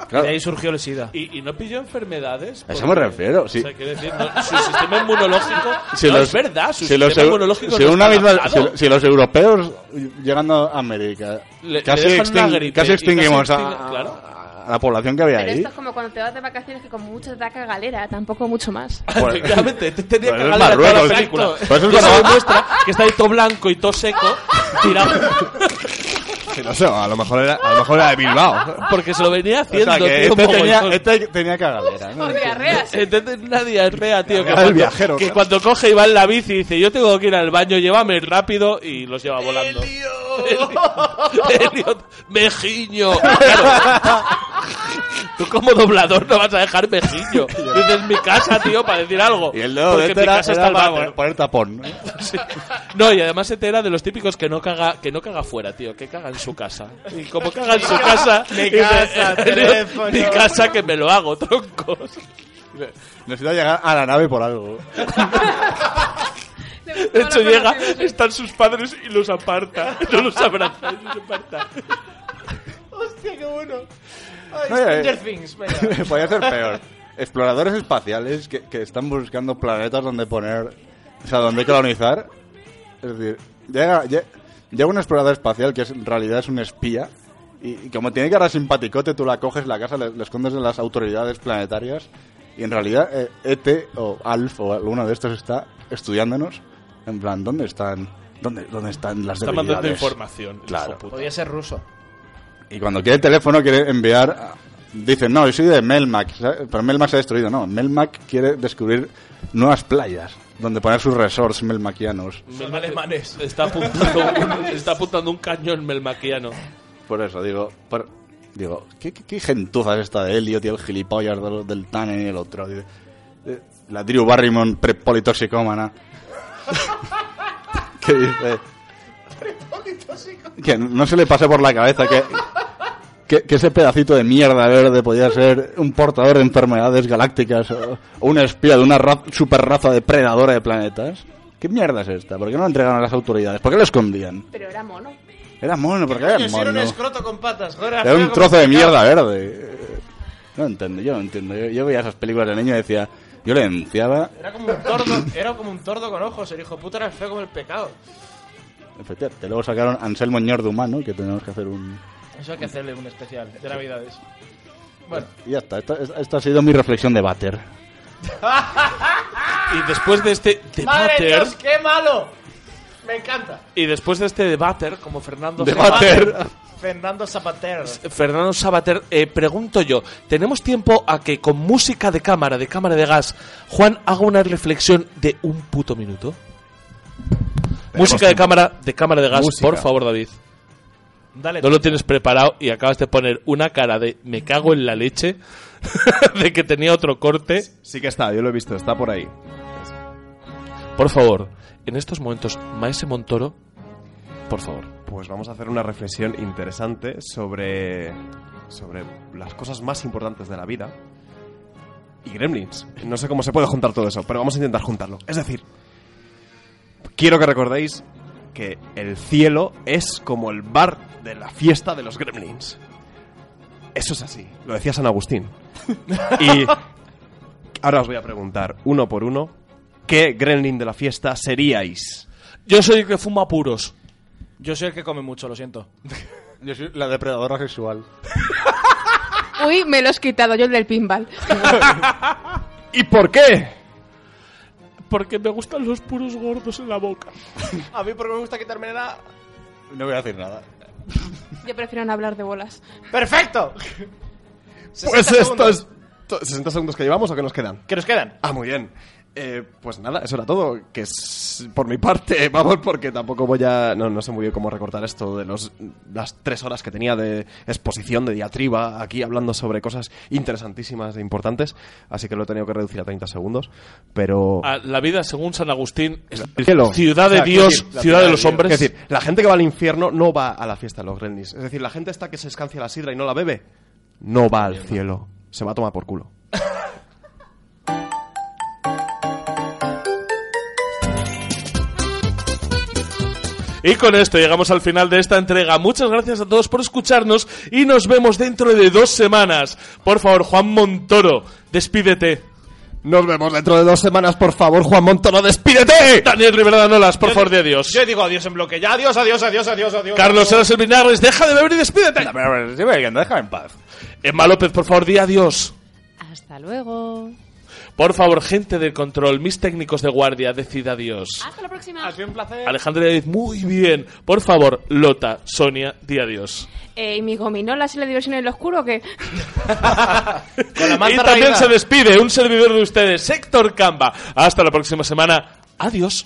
Claro. De ahí surgió el SIDA. ¿Y, y no pilló enfermedades? A eso me refiero, sí. O sea, quiero decir, no, su sistema inmunológico... Si no, los- es verdad, su si los, sistema eu- inmunológico si no una misma- si- si los europeos llegando a América Le- casi, le casi extinguimos casi a, claro. La población que había Pero ahí. esto es como cuando te vas de vacaciones que como mucho te da cagalera, tampoco mucho más. Pues- Efectivamente, te tenía Pues que ganar toda la película. Exacto. Pues eso es cuando- demuestra que está ahí todo blanco y todo seco, tirado. Que no sé, a lo mejor era, a lo mejor era de Bilbao. Porque se lo venía O haciendo, sea, que tío, este tenía, este tenía cagalera. ¿no? Por diarreas. Entonces una diarrea, tío, que, Era el cuando, viajero, que claro. cuando coge y va en la bici y dice, yo tengo que ir al baño, llévame rápido y los lleva volando. Elliot, Mejiño. Claro. Tú como doblador no vas a dejar Mejiño. Dices mi casa, tío, para decir algo. Y el dedo de este mi era, casa era está el váter. poner, tapón. ¿no? Sí. No, y además este era de los típicos que no caga, que no caga fuera, tío, que caga en su casa. Y como caga en su casa, Mi dice, casa, "Elliot, teléfono". Mi casa que me lo hago, troncos. Necesita llegar a la nave por algo. De hecho, llega, están sus padres y los aparta. No los abraza y los aparta. Hostia, qué bueno. Ay, Stranger eh. Things, venga. Podría ser peor. Exploradores espaciales que, que están buscando planetas donde poner. O sea, donde colonizar. Es decir, llega, lle- llega un explorador espacial que es, en realidad es un espía. Y, y como tiene cara simpaticote, tú la coges la casa, le, le escondes de las autoridades planetarias. Y en realidad, eh, ET o ALF o alguno de estos está estudiándonos. En plan, ¿dónde están, dónde, dónde están las Está mandando debilidades? información. el Claro. puta. Podría ser ruso. Y cuando quiere el teléfono quiere enviar... Dicen, no, yo soy de Melmac, ¿sabes? pero Melmac se ha destruido. No, Melmac quiere descubrir nuevas playas donde poner sus resorts melmaquianos. Son alemanes. Está apuntando, un, está apuntando un cañón melmaquiano. Por eso, digo, por- digo ¿qué, qué, qué gentuza es esta de Elliot y el gilipollas del, del Tannen y el otro? Eh, La Drew Barrymore prepolitoxicómana. que dice que no se le pase por la cabeza que, que, que ese pedacito de mierda verde podía ser un portador de enfermedades galácticas o, o un espía de una ra super raza depredadora de planetas. ¿Qué mierda es esta? ¿Por qué no lo entregaron a las autoridades? ¿Por qué lo escondían? Pero era mono. Era mono, porque era si era un mono. escroto con patas. joder, Era un trozo de mierda verde. No entiendo, yo no entiendo. Yo, yo veía esas películas de niño y decía, yo le denunciaba. Era como un tordo, era como un tordo con ojos. El hijo de puta era feo como el pecado. Efectivamente. Luego sacaron Anselmo Ñor de Humano, que tenemos que hacer un... Eso hay que hacerle un especial de Navidades. Bueno. Y ya está. Esta, esta ha sido mi reflexión de Bater. Y después de este ¡Madre debate, Dios, qué malo! Me encanta. y después de este debate, como Fernando Debater. Sabater, Fernando Zapater. Fernando Sabater, eh, pregunto yo, ¿tenemos tiempo a que con música de cámara, de cámara de gas, Juan haga una reflexión de un puto minuto? Música de cámara, de cámara de gas, Música. por favor, David. Dale. No lo tienes preparado y acabas de poner una cara de me cago en la leche de que tenía otro corte. Sí que está, yo lo he visto, está por ahí. Por favor, en estos momentos, Maese Montoro, por favor. Pues vamos a hacer una reflexión interesante sobre, sobre las cosas más importantes de la vida y Gremlins. No sé cómo se puede juntar todo eso, pero vamos a intentar juntarlo. Es decir, quiero que recordéis que el cielo es como el bar de la fiesta de los Gremlins. Eso es así, lo decía San Agustín. Y ahora os voy a preguntar, uno por uno, ¿qué Gremlin de la fiesta seríais? Yo soy el que fuma puros. Yo soy el que come mucho, lo siento. Yo soy la depredadora sexual. Uy, me lo has quitado yo el del pinball. ¿Y por qué? Porque me gustan los puros gordos en la boca. A mí porque me gusta quitarme la... No voy a decir nada. Yo prefiero no hablar de bolas. ¡Perfecto! Pues 60 esto es... segundos. to- ¿60 segundos que llevamos o que nos quedan? ¿Qué nos quedan? Ah, muy bien. Eh, pues nada, eso era todo. Que es por mi parte, vamos, porque tampoco voy a. No, no sé muy bien cómo recortar esto de los, las tres horas que tenía de exposición, de diatriba, aquí hablando sobre cosas interesantísimas e importantes. Así que lo he tenido que reducir a 30 segundos. Pero. A la vida, según San Agustín, es El cielo. ciudad de O sea, Dios, decir, ciudad de los hombres. Es decir, la gente que va al infierno no va a la fiesta de los Gremlins. Es decir, la gente esta que se escancia la sidra y no la bebe, no va al cielo. Se va a tomar por culo. Y con esto llegamos al final de esta entrega. Muchas gracias a todos por escucharnos y nos vemos dentro de dos semanas. Por favor, Juan Montoro, despídete. Nos vemos dentro de dos semanas, por favor, Juan Montoro, despídete. Daniel Rivera Nolas, por Yo favor, di- de adiós. Yo digo adiós en bloque. Ya, adiós, adiós, adiós, adiós, adiós. Carlos adiós. Eras el Vinagres, deja de beber y despídete. Déjame en paz. Emma López, por favor, di adiós. Hasta luego. Por favor, gente del control, mis técnicos de guardia, decid adiós. Hasta la próxima. Ha sido un placer. Alejandra David, muy bien. Por favor, Lota, Sonia, di adiós. Eh, ¿Y mi gominolas y la diversión en lo oscuro o qué? Con la Y también raída. se despide un servidor de ustedes, Héctor Camba. Hasta la próxima semana. Adiós.